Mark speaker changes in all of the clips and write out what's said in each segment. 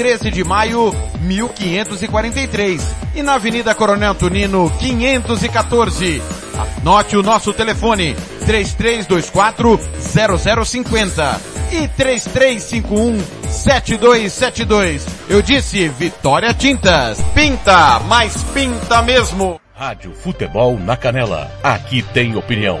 Speaker 1: 13 de maio, 1543. E na Avenida Coronel Tunino, 514. Anote o nosso telefone, 3324 0050 e 3351 7272. Eu disse Vitória Tintas. Pinta, mas pinta mesmo.
Speaker 2: Rádio Futebol na Canela. Aqui tem opinião.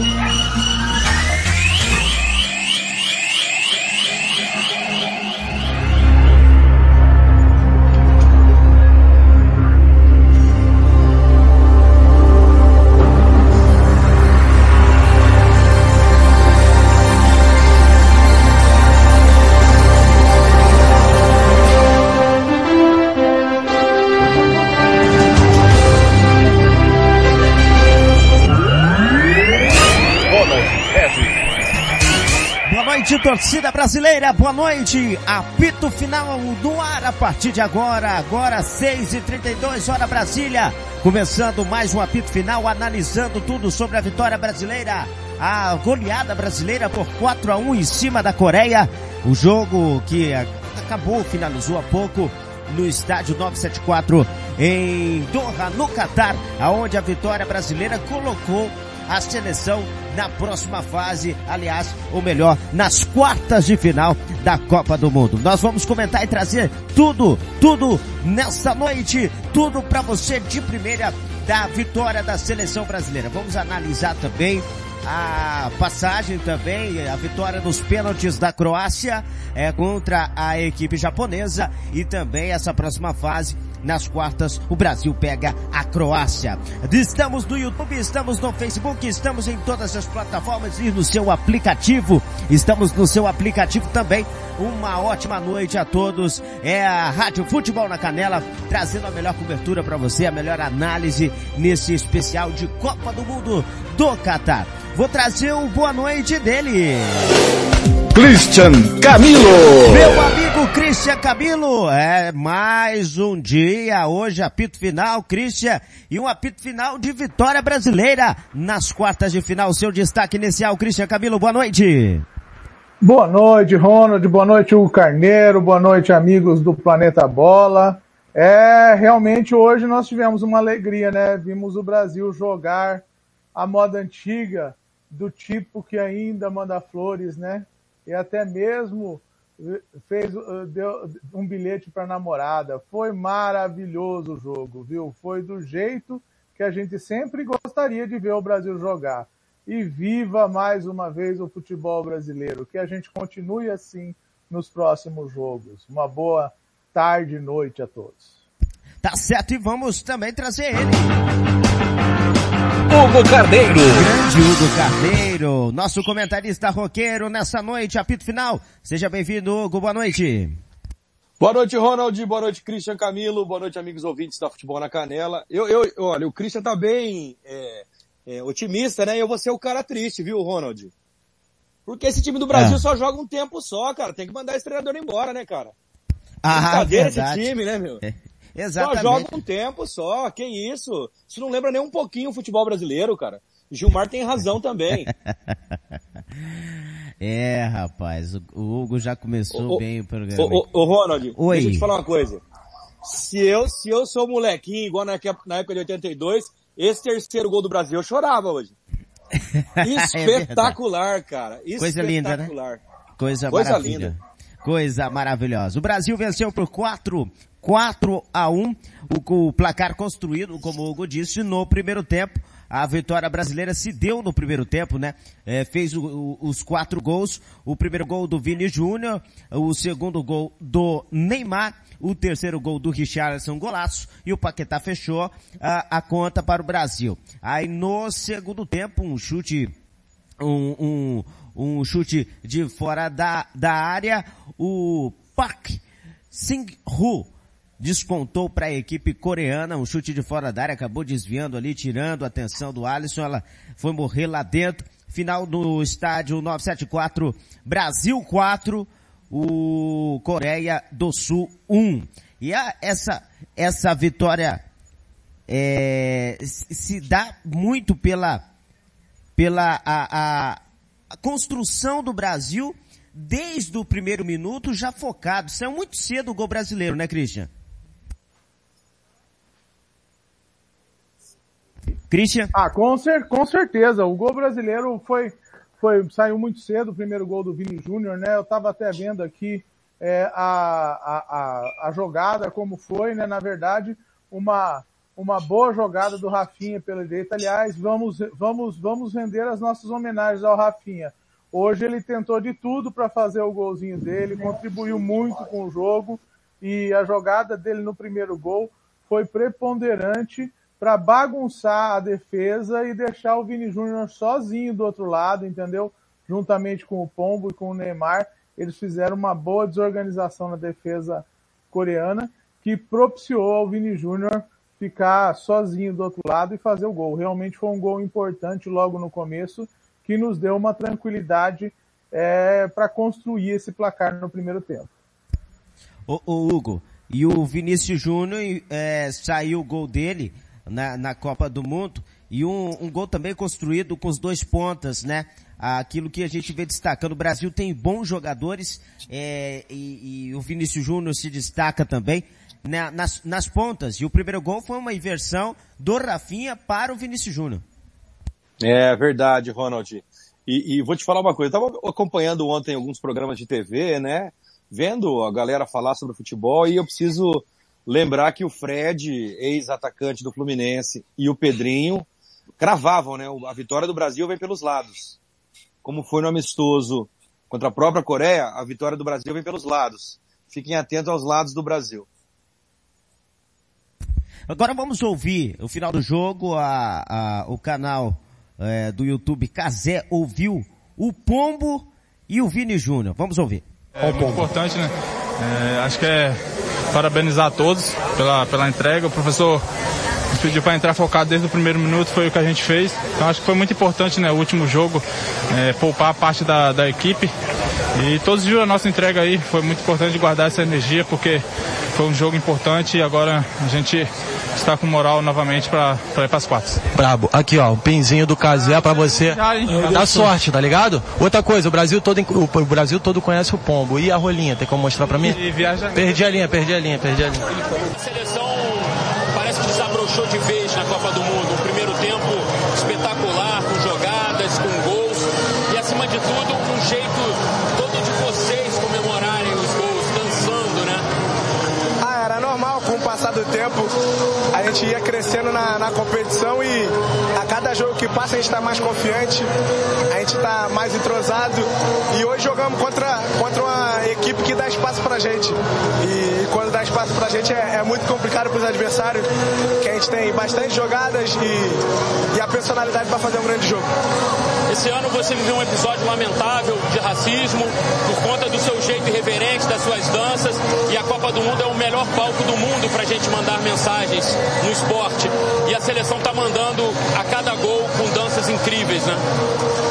Speaker 3: Torcida brasileira, boa noite. Apito final do ar a partir de agora, agora 6h32, hora Brasília. Começando mais um apito final, analisando tudo sobre a vitória brasileira. A goleada brasileira por 4 a 1 em cima da Coreia. O jogo que acabou, finalizou há pouco no estádio 974 em Doha, no Catar, aonde a vitória brasileira colocou a seleção na próxima fase, aliás, ou melhor, nas quartas de final da Copa do Mundo. Nós vamos comentar e trazer tudo, tudo nessa noite, tudo para você de primeira da vitória da seleção brasileira. Vamos analisar também a passagem também, a vitória nos pênaltis da Croácia é, contra a equipe japonesa e também essa próxima fase nas quartas, o Brasil pega a Croácia. Estamos no YouTube, estamos no Facebook, estamos em todas as plataformas e no seu aplicativo. Estamos no seu aplicativo também. Uma ótima noite a todos. É a Rádio Futebol na Canela, trazendo a melhor cobertura para você, a melhor análise nesse especial de Copa do Mundo do Catar. Vou trazer o boa noite dele.
Speaker 4: Christian Camilo.
Speaker 3: Meu amigo Christian Camilo, é mais um dia, hoje apito final, Christian, e um apito final de vitória brasileira nas quartas de final. Seu destaque inicial, Christian Camilo, boa noite.
Speaker 5: Boa noite, Ronald, boa noite, Hugo Carneiro, boa noite, amigos do Planeta Bola. É, realmente hoje nós tivemos uma alegria, né? Vimos o Brasil jogar a moda antiga, do tipo que ainda manda flores, né? e até mesmo fez eh, deu um bilhete para namorada. Foi maravilhoso o jogo, viu? Foi do jeito que a gente sempre gostaria de ver o Brasil jogar. E viva mais uma vez o futebol brasileiro. Que a gente continue assim nos próximos jogos. Uma boa tarde e noite a todos.
Speaker 3: Tá certo, e vamos também trazer ele.
Speaker 2: Hugo Carneiro.
Speaker 3: Grande Hugo Carneiro, nosso comentarista roqueiro nessa noite, apito final. Seja bem-vindo, Hugo, boa noite.
Speaker 6: Boa noite, Ronald. Boa noite, Christian Camilo. Boa noite, amigos ouvintes da Futebol na Canela. Eu, eu, olha, o Christian tá bem é, é, otimista, né? Eu vou ser o cara triste, viu, Ronald? Porque esse time do Brasil é. só joga um tempo só, cara. Tem que mandar esse treinador embora, né, cara?
Speaker 3: Ah,
Speaker 6: Brincadeira esse time, né, meu?
Speaker 3: É. Exatamente.
Speaker 6: Só joga um tempo só, que isso? Isso não lembra nem um pouquinho o futebol brasileiro, cara. Gilmar tem razão também.
Speaker 3: é, rapaz, o Hugo já começou
Speaker 6: ô,
Speaker 3: bem o programa.
Speaker 6: Ô, ô, Ronald,
Speaker 3: Oi.
Speaker 6: deixa eu te falar uma coisa. Se eu, se eu sou molequinho, igual na, na época de 82, esse terceiro gol do Brasil eu chorava hoje. Espetacular, é cara.
Speaker 3: Coisa linda, né? Coisa, Coisa linda. Coisa maravilhosa. O Brasil venceu por 4 4 a 1 o, o placar construído, como o Hugo disse, no primeiro tempo. A vitória brasileira se deu no primeiro tempo, né? É, fez o, o, os quatro gols. O primeiro gol do Vini Júnior, o segundo gol do Neymar, o terceiro gol do Richarlison golaço e o Paquetá fechou a, a conta para o Brasil. Aí no segundo tempo, um chute, um, um, um chute de fora da, da área, o Park Sing-Hu descontou para a equipe coreana, um chute de fora da área, acabou desviando ali, tirando a atenção do Alisson, ela foi morrer lá dentro. Final do estádio 974, Brasil 4, o Coreia do Sul 1. E a, essa, essa vitória é, se dá muito pela, pela a, a, a construção do Brasil desde o primeiro minuto já focado. Saiu muito cedo o gol brasileiro, né, Christian? Christian?
Speaker 5: Ah, com, cer com certeza. O gol brasileiro foi, foi, saiu muito cedo, o primeiro gol do Vini Júnior, né? Eu estava até vendo aqui é, a, a, a, jogada, como foi, né? Na verdade, uma, uma boa jogada do Rafinha pela direita. Aliás, vamos, vamos, vamos render as nossas homenagens ao Rafinha. Hoje ele tentou de tudo para fazer o golzinho dele, contribuiu muito com o jogo e a jogada dele no primeiro gol foi preponderante para bagunçar a defesa e deixar o Vini Júnior sozinho do outro lado, entendeu? Juntamente com o Pombo e com o Neymar, eles fizeram uma boa desorganização na defesa coreana que propiciou ao Vini Júnior ficar sozinho do outro lado e fazer o gol. Realmente foi um gol importante logo no começo que nos deu uma tranquilidade é, para construir esse placar no primeiro tempo.
Speaker 3: O, Hugo, e o Vinícius Júnior é, saiu o gol dele na, na Copa do Mundo e um, um gol também construído com os dois pontas, né? Aquilo que a gente vê destacando. O Brasil tem bons jogadores é, e, e, o Vinícius Júnior se destaca também né, nas, nas pontas. E o primeiro gol foi uma inversão do Rafinha para o Vinícius Júnior.
Speaker 6: É verdade, Ronald. E, e, vou te falar uma coisa, eu estava acompanhando ontem alguns programas de TV, né? Vendo a galera falar sobre futebol e eu preciso Lembrar que o Fred, ex-atacante do Fluminense, e o Pedrinho cravavam, né? A vitória do Brasil vem pelos lados. Como foi no amistoso contra a própria Coreia, a vitória do Brasil vem pelos lados. Fiquem atentos aos lados do Brasil.
Speaker 3: Agora vamos ouvir o final do jogo, a, a o canal é, do YouTube Casé ouviu o Pombo e o Vini Júnior. Vamos ouvir.
Speaker 7: É muito importante, né? É, acho que é parabenizar a todos pela, pela entrega. O professor nos pediu para entrar focado desde o primeiro minuto, foi o que a gente fez. Então acho que foi muito importante, né, o último jogo, é, poupar parte da, da equipe. E todos viram a nossa entrega aí, foi muito importante guardar essa energia, porque foi um jogo importante e agora a gente está com moral novamente para ir para as quartas.
Speaker 8: Brabo. Aqui, ó, o pinzinho do Casé para você dar sorte, tá ligado? Outra coisa, o Brasil todo o Brasil todo conhece o Pombo. E a rolinha, tem como mostrar para mim? Perdi a linha, perdi a linha, perdi a linha.
Speaker 9: Desabrochou de vez na Copa do Mundo. Um primeiro tempo
Speaker 10: passar do tempo a gente ia crescendo na, na competição e a cada jogo que passa a gente está mais confiante, a gente está mais entrosado e hoje jogamos contra, contra uma equipe que dá espaço pra gente. E quando dá espaço pra gente é, é muito complicado pros adversários, que a gente tem bastante jogadas e, e a personalidade para fazer um grande jogo.
Speaker 9: Esse ano você viveu um episódio lamentável de racismo por conta do seu jeito irreverente, das suas danças e a Copa do Mundo é o melhor palco do mundo para a gente mandar mensagens no esporte. E a seleção está mandando a cada gol com danças incríveis, né?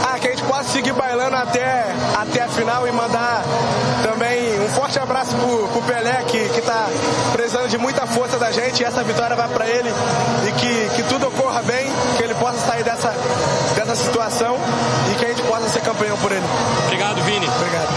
Speaker 10: Ah, que a gente possa seguir bailando até, até a final e mandar também forte abraço pro, pro Pelé, que, que tá precisando de muita força da gente e essa vitória vai para ele e que, que tudo ocorra bem, que ele possa sair dessa, dessa situação e que a gente possa ser campeão por ele.
Speaker 9: Obrigado, Vini.
Speaker 10: Obrigado.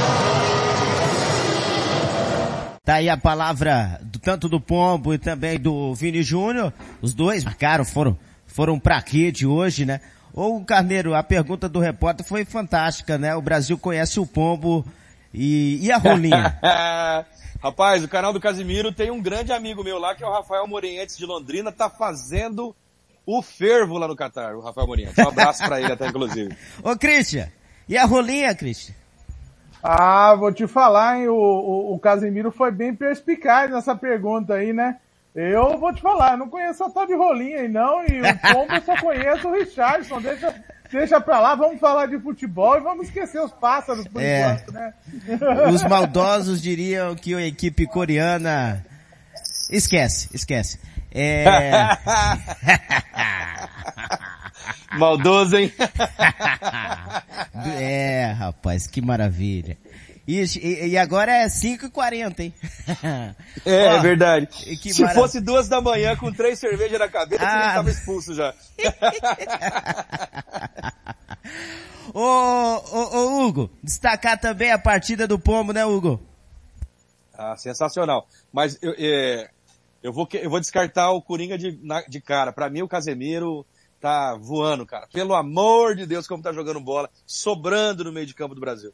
Speaker 3: Tá aí a palavra do, tanto do Pombo e também do Vini Júnior. Os dois marcaram, foram, foram pra quê de hoje, né? Ou Carneiro, a pergunta do repórter foi fantástica, né? O Brasil conhece o Pombo e, e a rolinha.
Speaker 6: Rapaz, o canal do Casimiro tem um grande amigo meu lá, que é o Rafael Morenhetes de Londrina, tá fazendo o fervo lá no Catar, o Rafael Morenhetes. Um abraço pra ele até, inclusive.
Speaker 3: Ô, Christian, e a rolinha, Christian?
Speaker 5: Ah, vou te falar, hein? O, o, o Casemiro foi bem perspicaz nessa pergunta aí, né? Eu vou te falar, eu não conheço a tal de rolinha aí não, e o Pombo eu só conheço o Richardson, deixa, deixa pra lá, vamos falar de futebol e vamos esquecer os pássaros por é. enquanto, né?
Speaker 3: Os maldosos diriam que a equipe coreana Esquece, esquece. É...
Speaker 6: Maldoso, hein?
Speaker 3: é, rapaz, que maravilha. E, e, agora é 5h40, hein?
Speaker 6: É, Ó, é verdade. Se fosse duas da manhã com três cervejas na cabeça, ah. ele estava expulso já.
Speaker 3: ô, ô, ô, Hugo, destacar também a partida do Pombo, né, Hugo?
Speaker 6: Ah, sensacional. Mas eu, é, eu, vou, eu vou descartar o Coringa de, de cara. Para mim, o Casemiro tá voando, cara. Pelo amor de Deus, como tá jogando bola, sobrando no meio de campo do Brasil.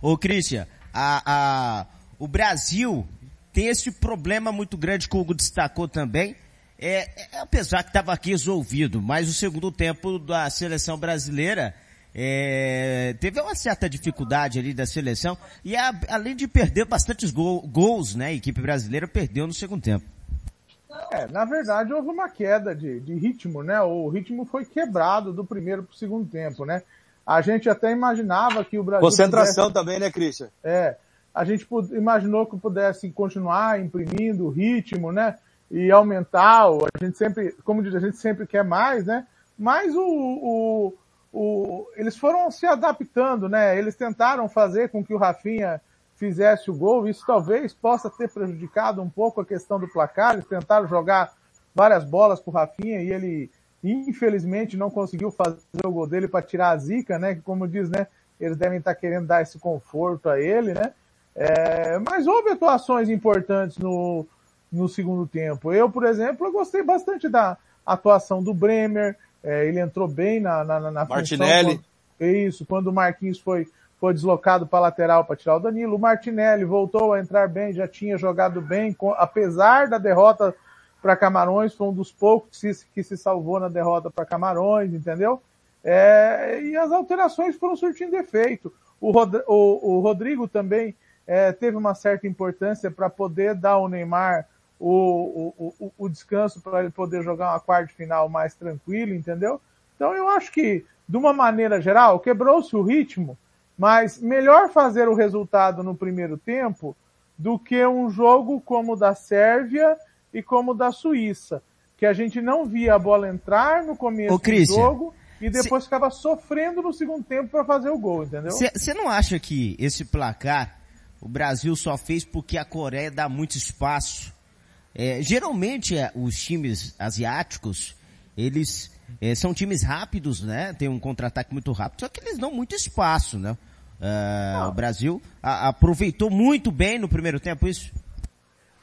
Speaker 3: Ô, Christian, a, a, o Brasil tem esse problema muito grande que o Hugo destacou também. É, é apesar que estava aqui resolvido, mas o segundo tempo da seleção brasileira é, teve uma certa dificuldade ali da seleção e a, além de perder bastantes gol, gols, né, a equipe brasileira perdeu no segundo tempo.
Speaker 5: É, na verdade houve uma queda de, de ritmo, né? O ritmo foi quebrado do primeiro para o segundo tempo, né? A gente até imaginava que o Brasil.
Speaker 6: Concentração pudesse, também, né, Christian?
Speaker 5: É. A gente imaginou que pudesse continuar imprimindo o ritmo, né? E aumentar. A gente sempre, como diz, a gente sempre quer mais, né? Mas o, o, o, eles foram se adaptando, né? Eles tentaram fazer com que o Rafinha fizesse o gol. Isso talvez possa ter prejudicado um pouco a questão do placar. Eles tentaram jogar várias bolas para o Rafinha e ele Infelizmente não conseguiu fazer o gol dele para tirar a zica, né? Que como diz, né? Eles devem estar tá querendo dar esse conforto a ele, né? É, mas houve atuações importantes no, no segundo tempo. Eu, por exemplo, eu gostei bastante da atuação do Bremer. É, ele entrou bem na, na, na
Speaker 6: Martinelli.
Speaker 5: Função, quando, isso, quando o Marquinhos foi, foi deslocado para lateral para tirar o Danilo. O Martinelli voltou a entrar bem, já tinha jogado bem, com, apesar da derrota para Camarões, foi um dos poucos que se, que se salvou na derrota para Camarões, entendeu? É, e as alterações foram surtindo efeito. O, Rod, o, o Rodrigo também é, teve uma certa importância para poder dar ao Neymar o, o, o descanso para ele poder jogar uma quarta final mais tranquilo, entendeu? Então eu acho que, de uma maneira geral, quebrou-se o ritmo, mas melhor fazer o resultado no primeiro tempo do que um jogo como o da Sérvia e como da Suíça, que a gente não via a bola entrar no começo Ô, do jogo e depois cê... ficava sofrendo no segundo tempo para fazer o gol, entendeu?
Speaker 3: Você não acha que esse placar o Brasil só fez porque a Coreia dá muito espaço? É, geralmente é, os times asiáticos, eles é, são times rápidos, né? Tem um contra-ataque muito rápido, só que eles dão muito espaço, né? Uh, o Brasil a, aproveitou muito bem no primeiro tempo isso?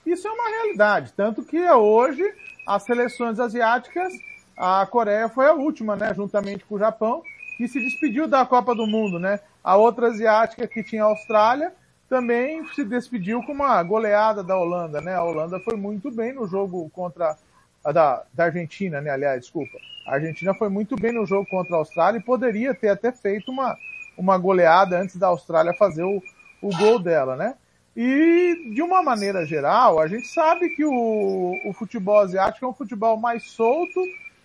Speaker 5: Isso é uma realidade, tanto que hoje as seleções asiáticas, a Coreia foi a última, né, juntamente com o Japão, que se despediu da Copa do Mundo, né? A outra asiática que tinha a Austrália também se despediu com uma goleada da Holanda, né? A Holanda foi muito bem no jogo contra a da, da Argentina, né? Aliás, desculpa. A Argentina foi muito bem no jogo contra a Austrália e poderia ter até feito uma, uma goleada antes da Austrália fazer o, o gol dela, né? E, de uma maneira geral, a gente sabe que o, o futebol asiático é um futebol mais solto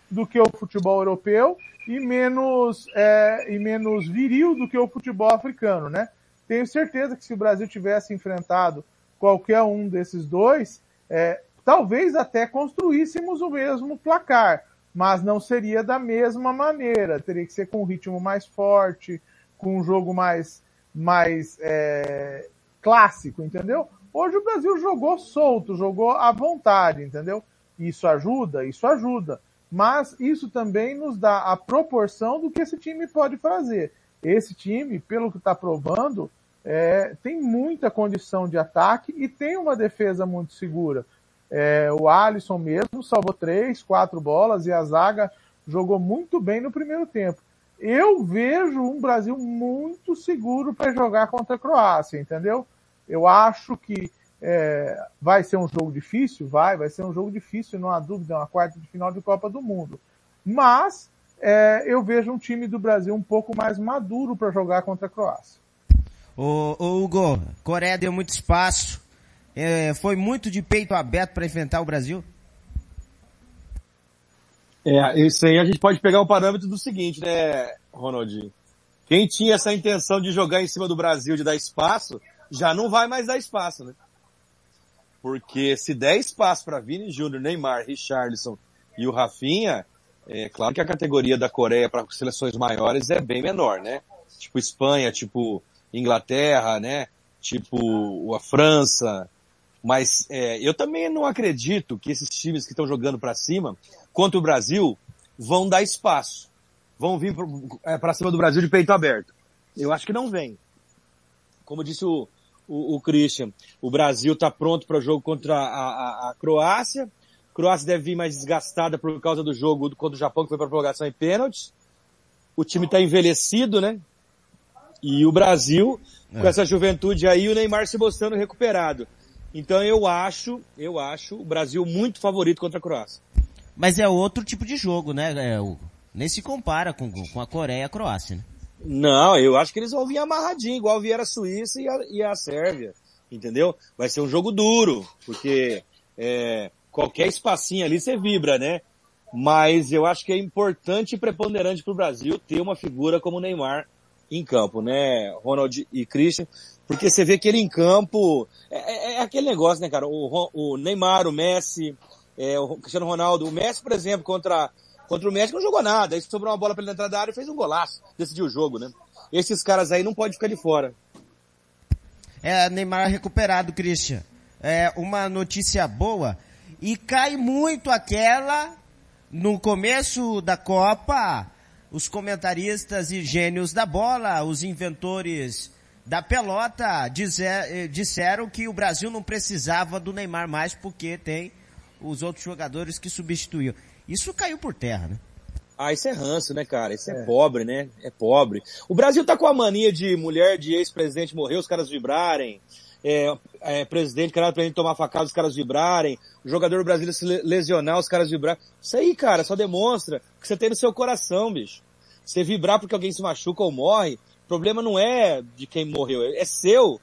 Speaker 5: do que o futebol europeu e menos, é, e menos viril do que o futebol africano, né? Tenho certeza que se o Brasil tivesse enfrentado qualquer um desses dois, é, talvez até construíssemos o mesmo placar, mas não seria da mesma maneira. Teria que ser com um ritmo mais forte, com um jogo mais, mais é, clássico, entendeu? Hoje o Brasil jogou solto, jogou à vontade, entendeu? Isso ajuda? Isso ajuda. Mas isso também nos dá a proporção do que esse time pode fazer. Esse time, pelo que está provando, é, tem muita condição de ataque e tem uma defesa muito segura. É, o Alisson mesmo salvou três, quatro bolas e a zaga jogou muito bem no primeiro tempo eu vejo um Brasil muito seguro para jogar contra a Croácia, entendeu? Eu acho que é, vai ser um jogo difícil, vai, vai ser um jogo difícil, não há dúvida, é uma quarta de final de Copa do Mundo. Mas é, eu vejo um time do Brasil um pouco mais maduro para jogar contra a Croácia.
Speaker 3: Ô, ô Hugo, Coreia deu muito espaço, é, foi muito de peito aberto para enfrentar o Brasil?
Speaker 6: É, isso aí a gente pode pegar o parâmetro do seguinte, né, Ronaldinho? Quem tinha essa intenção de jogar em cima do Brasil, de dar espaço, já não vai mais dar espaço, né? Porque se der espaço para Vini Júnior, Neymar, Richarlison e o Rafinha, é claro que a categoria da Coreia para seleções maiores é bem menor, né? Tipo Espanha, tipo Inglaterra, né? Tipo a França. Mas é, eu também não acredito que esses times que estão jogando para cima, contra o Brasil, vão dar espaço. Vão vir para é, cima do Brasil de peito aberto. Eu acho que não vem. Como disse o, o, o Christian, o Brasil está pronto para o jogo contra a, a, a Croácia. A Croácia deve vir mais desgastada por causa do jogo contra o Japão, que foi para prorrogação e pênaltis. O time está envelhecido, né? E o Brasil, é. com essa juventude aí, o Neymar se mostrando recuperado. Então eu acho, eu acho o Brasil muito favorito contra a Croácia.
Speaker 3: Mas é outro tipo de jogo, né? É, nem se compara com, com a Coreia e a Croácia, né?
Speaker 6: Não, eu acho que eles vão vir amarradinho, igual vieram a Suíça e a, e a Sérvia. Entendeu? Vai ser um jogo duro, porque é, qualquer espacinho ali você vibra, né? Mas eu acho que é importante e preponderante para o Brasil ter uma figura como o Neymar em campo, né, Ronald e Christian? Porque você vê que ele em campo, é, é, é aquele negócio, né, cara? O, o Neymar, o Messi, é, o Cristiano Ronaldo, o Messi, por exemplo, contra Contra o México não jogou nada. Aí sobrou uma bola pra ele entrar da área e fez um golaço. Decidiu o jogo, né? Esses caras aí não podem ficar de fora.
Speaker 3: É, Neymar recuperado, Christian. É uma notícia boa. E cai muito aquela no começo da Copa, os comentaristas e gênios da bola, os inventores da pelota dizer, eh, disseram que o Brasil não precisava do Neymar mais porque tem os outros jogadores que substituíam. Isso caiu por terra, né?
Speaker 6: Ah, isso é ranço, né, cara? Isso é, é, pobre, né? É pobre. O Brasil tá com a mania de mulher de ex-presidente morrer, os caras vibrarem. É, é, presidente, cara, pra gente tomar facada, os caras vibrarem. O jogador brasileiro se lesionar, os caras vibrarem. Isso aí, cara, só demonstra o que você tem no seu coração, bicho. Você vibrar porque alguém se machuca ou morre, o problema não é de quem morreu, é seu.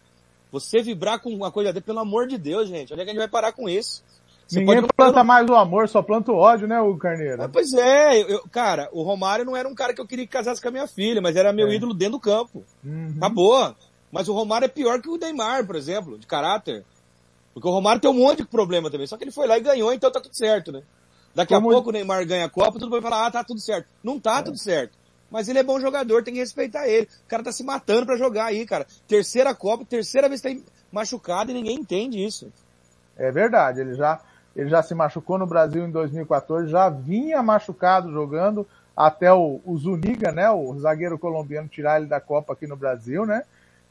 Speaker 6: Você vibrar com uma coisa dele, pelo amor de Deus, gente. Onde é que a gente vai parar com isso?
Speaker 5: Você Ninguém planta mais o amor, só planta o ódio, né, o Carneiro?
Speaker 6: Ah, pois é, eu, cara, o Romário não era um cara que eu queria que casasse com a minha filha, mas era meu é. ídolo dentro do campo. Uhum. Acabou. Mas o Romário é pior que o Neymar, por exemplo, de caráter. Porque o Romário tem um monte de problema também, só que ele foi lá e ganhou, então tá tudo certo, né? Daqui Como... a pouco o Neymar ganha a Copa, tudo vai falar, ah, tá tudo certo. Não tá é. tudo certo. Mas ele é bom jogador, tem que respeitar ele. O cara tá se matando para jogar aí, cara. Terceira Copa, terceira vez que tá machucado e ninguém entende isso.
Speaker 5: É verdade, ele já ele já se machucou no Brasil em 2014, já vinha machucado jogando até o, o Zuniga, né, o zagueiro colombiano, tirar ele da Copa aqui no Brasil, né?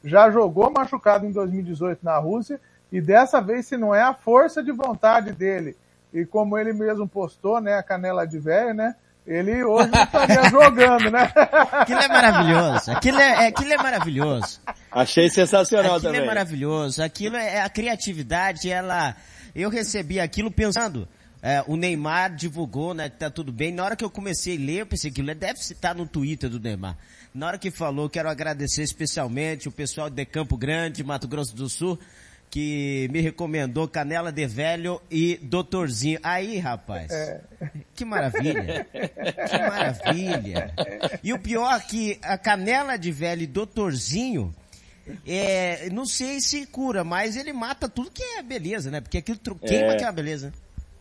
Speaker 5: Já jogou machucado em 2018 na Rússia e dessa vez, se não é a força de vontade dele e como ele mesmo postou, né, a canela de velho, né? Ele hoje estaria jogando, né?
Speaker 3: Aquilo é maravilhoso. Aquilo é, é, aquilo é maravilhoso.
Speaker 6: Achei sensacional
Speaker 3: aquilo
Speaker 6: também.
Speaker 3: Aquilo é maravilhoso. Aquilo é a criatividade, ela eu recebi aquilo pensando, é, o Neymar divulgou, né, que tá tudo bem. Na hora que eu comecei a ler, eu pensei que deve estar no Twitter do Neymar. Na hora que falou, quero agradecer especialmente o pessoal de Campo Grande, Mato Grosso do Sul, que me recomendou Canela de Velho e Doutorzinho. Aí, rapaz, é. que maravilha. Que maravilha. E o pior é que a Canela de Velho e Doutorzinho, é, não sei se cura, mas ele mata tudo que é beleza, né? Porque aquilo queima é. que é uma beleza.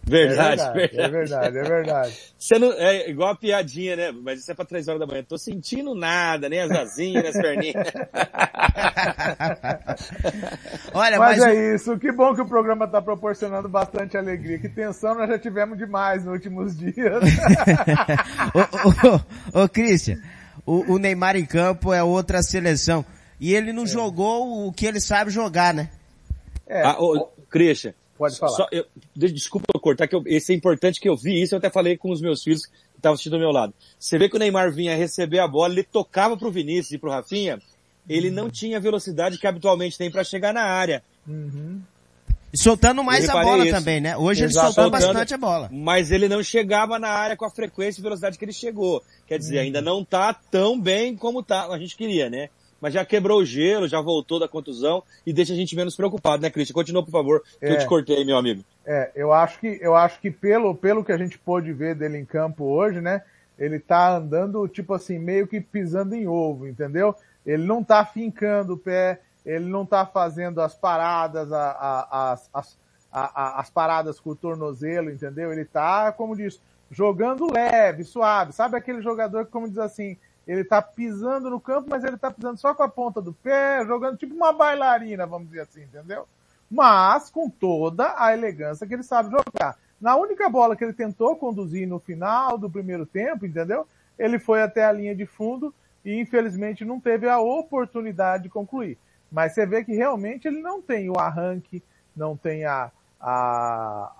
Speaker 6: Verdade, é verdade,
Speaker 5: verdade, é verdade, é verdade.
Speaker 6: Você não, é igual a piadinha, né? Mas isso é pra três horas da manhã. Tô sentindo nada, nem as asinhas, nem as perninhas.
Speaker 5: Olha, mas, mas é isso. Que bom que o programa tá proporcionando bastante alegria. Que tensão nós já tivemos demais nos últimos dias.
Speaker 3: ô, ô, ô, ô Christian, o, o Neymar em campo é outra seleção. E ele não é. jogou o que ele sabe jogar, né?
Speaker 6: É. Ah, ô, Christian.
Speaker 5: Pode falar. Só,
Speaker 6: eu, desculpa eu cortar, que eu, esse é importante que eu vi isso, eu até falei com os meus filhos que estavam assistindo ao meu lado. Você vê que o Neymar vinha receber a bola, ele tocava pro Vinícius e pro Rafinha, ele uhum. não tinha a velocidade que habitualmente tem para chegar na área.
Speaker 3: Uhum. E soltando mais a bola isso. também, né? Hoje Exato. ele soltou bastante a bola.
Speaker 6: Mas ele não chegava na área com a frequência e velocidade que ele chegou. Quer dizer, uhum. ainda não tá tão bem como tá, a gente queria, né? Mas já quebrou o gelo, já voltou da contusão e deixa a gente menos preocupado, né, Cristian? Continua, por favor, que é, eu te cortei, meu amigo.
Speaker 5: É, eu acho que, eu acho que pelo, pelo que a gente pôde ver dele em campo hoje, né, ele tá andando, tipo assim, meio que pisando em ovo, entendeu? Ele não tá fincando o pé, ele não tá fazendo as paradas, a, a, as, as, a, a, as paradas com o tornozelo, entendeu? Ele tá, como diz, jogando leve, suave. Sabe aquele jogador que, como diz assim, ele tá pisando no campo, mas ele tá pisando só com a ponta do pé, jogando tipo uma bailarina, vamos dizer assim, entendeu? Mas com toda a elegância que ele sabe jogar. Na única bola que ele tentou conduzir no final do primeiro tempo, entendeu? Ele foi até a linha de fundo e infelizmente não teve a oportunidade de concluir. Mas você vê que realmente ele não tem o arranque, não tem a, a,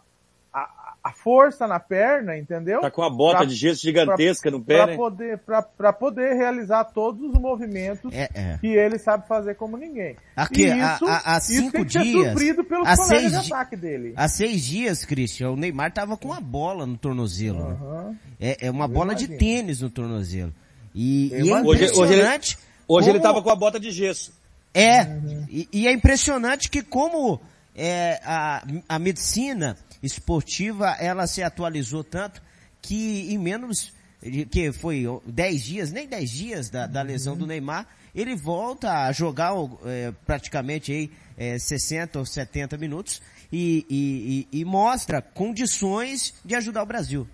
Speaker 5: a, força na perna, entendeu?
Speaker 6: Tá com a bota pra, de gesso gigantesca
Speaker 5: pra,
Speaker 6: no pé,
Speaker 5: pra
Speaker 6: né?
Speaker 5: Poder, pra, pra poder realizar todos os movimentos
Speaker 3: É, é.
Speaker 5: que ele sabe fazer como ninguém.
Speaker 3: Aqui,
Speaker 5: e
Speaker 3: há-
Speaker 5: isso,
Speaker 3: há- há
Speaker 5: isso
Speaker 3: cinco
Speaker 5: tem que ser
Speaker 3: dias-
Speaker 5: suprido pelos
Speaker 3: há
Speaker 5: colegas
Speaker 3: seis
Speaker 5: de ataque dele.
Speaker 3: Há seis dias, Christian, o Neymar tava com uma bola no tornozelo. né?
Speaker 5: Aham.
Speaker 3: É, é uma
Speaker 5: Eu
Speaker 3: bola de
Speaker 5: imagino.
Speaker 3: tênis no tornozelo. E, e é
Speaker 5: imagino.
Speaker 6: Hoje, hoje, ele,
Speaker 3: impressionante.
Speaker 6: hoje ele
Speaker 3: como-
Speaker 6: tava com a bota de gesso.
Speaker 3: É, e, e é impressionante que como é, a, a medicina esportiva, ela se atualizou tanto que em menos, de- que foi 10 dias, nem 10 dias da, da lesão do Neymar, ele volta a jogar é, praticamente aí, é, 60 ou 70 minutos e, e, e- e mostra condições de ajudar o Brasil.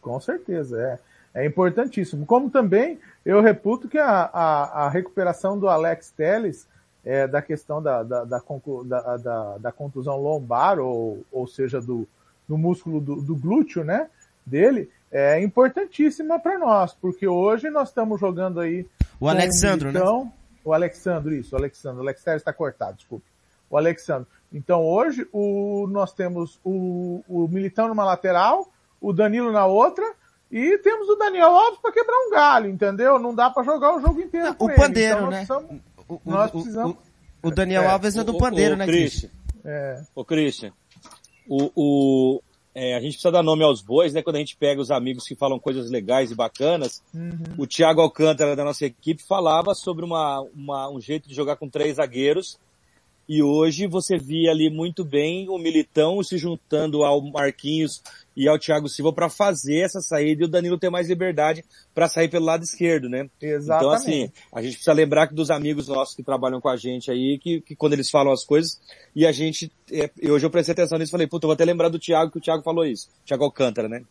Speaker 5: Com certeza, é. É importantíssimo. Como também eu reputo que a, a, a recuperação do Alex Telles, é, da questão da, da, da, da, da- contusão lombar, ou, ou seja, do, do músculo do, do glúteo, né, dele, é importantíssima para nós, porque hoje nós estamos jogando aí
Speaker 3: O
Speaker 5: com
Speaker 3: Alexandro, né?
Speaker 5: Militão, O Alexandro, isso, o Alexandro. O Alex Telles está cortado, desculpe. O Alexandro. Então hoje o, nós temos o, o Militão numa lateral, o Danilo na outra, e temos o Daniel Alves para quebrar um galho, entendeu? Não dá para jogar o jogo inteiro com
Speaker 3: O
Speaker 5: ele.
Speaker 3: pandeiro,
Speaker 5: Então, nós
Speaker 3: né?
Speaker 5: precisamos-
Speaker 3: O,
Speaker 5: Nós
Speaker 3: o-
Speaker 5: precisamos-
Speaker 3: o- o Daniel
Speaker 5: É,
Speaker 3: Alves é do pandeiro, né,
Speaker 6: Christian?
Speaker 3: Christian?
Speaker 5: É,
Speaker 6: Ô, Christian, o, o, é, a gente precisa dar nome aos bois, né? Quando a gente pega os amigos que falam coisas legais e bacanas.
Speaker 5: uhum.
Speaker 6: O Thiago Alcântara, da nossa equipe, falava sobre uma, uma- um jeito de jogar com três zagueiros. E hoje você via ali muito bem o Militão se juntando ao Marquinhos e ao Thiago Silva para fazer essa saída e o Danilo ter mais liberdade para sair pelo lado esquerdo, né?
Speaker 5: Exatamente.
Speaker 6: Então, assim, a gente precisa lembrar que dos amigos nossos que trabalham com a gente aí, que, que quando eles falam as coisas, e a gente, é, hoje eu prestei atenção nisso e falei, puta, eu vou até lembrar do Thiago, que o Thiago falou isso. Thiago Alcântara, né?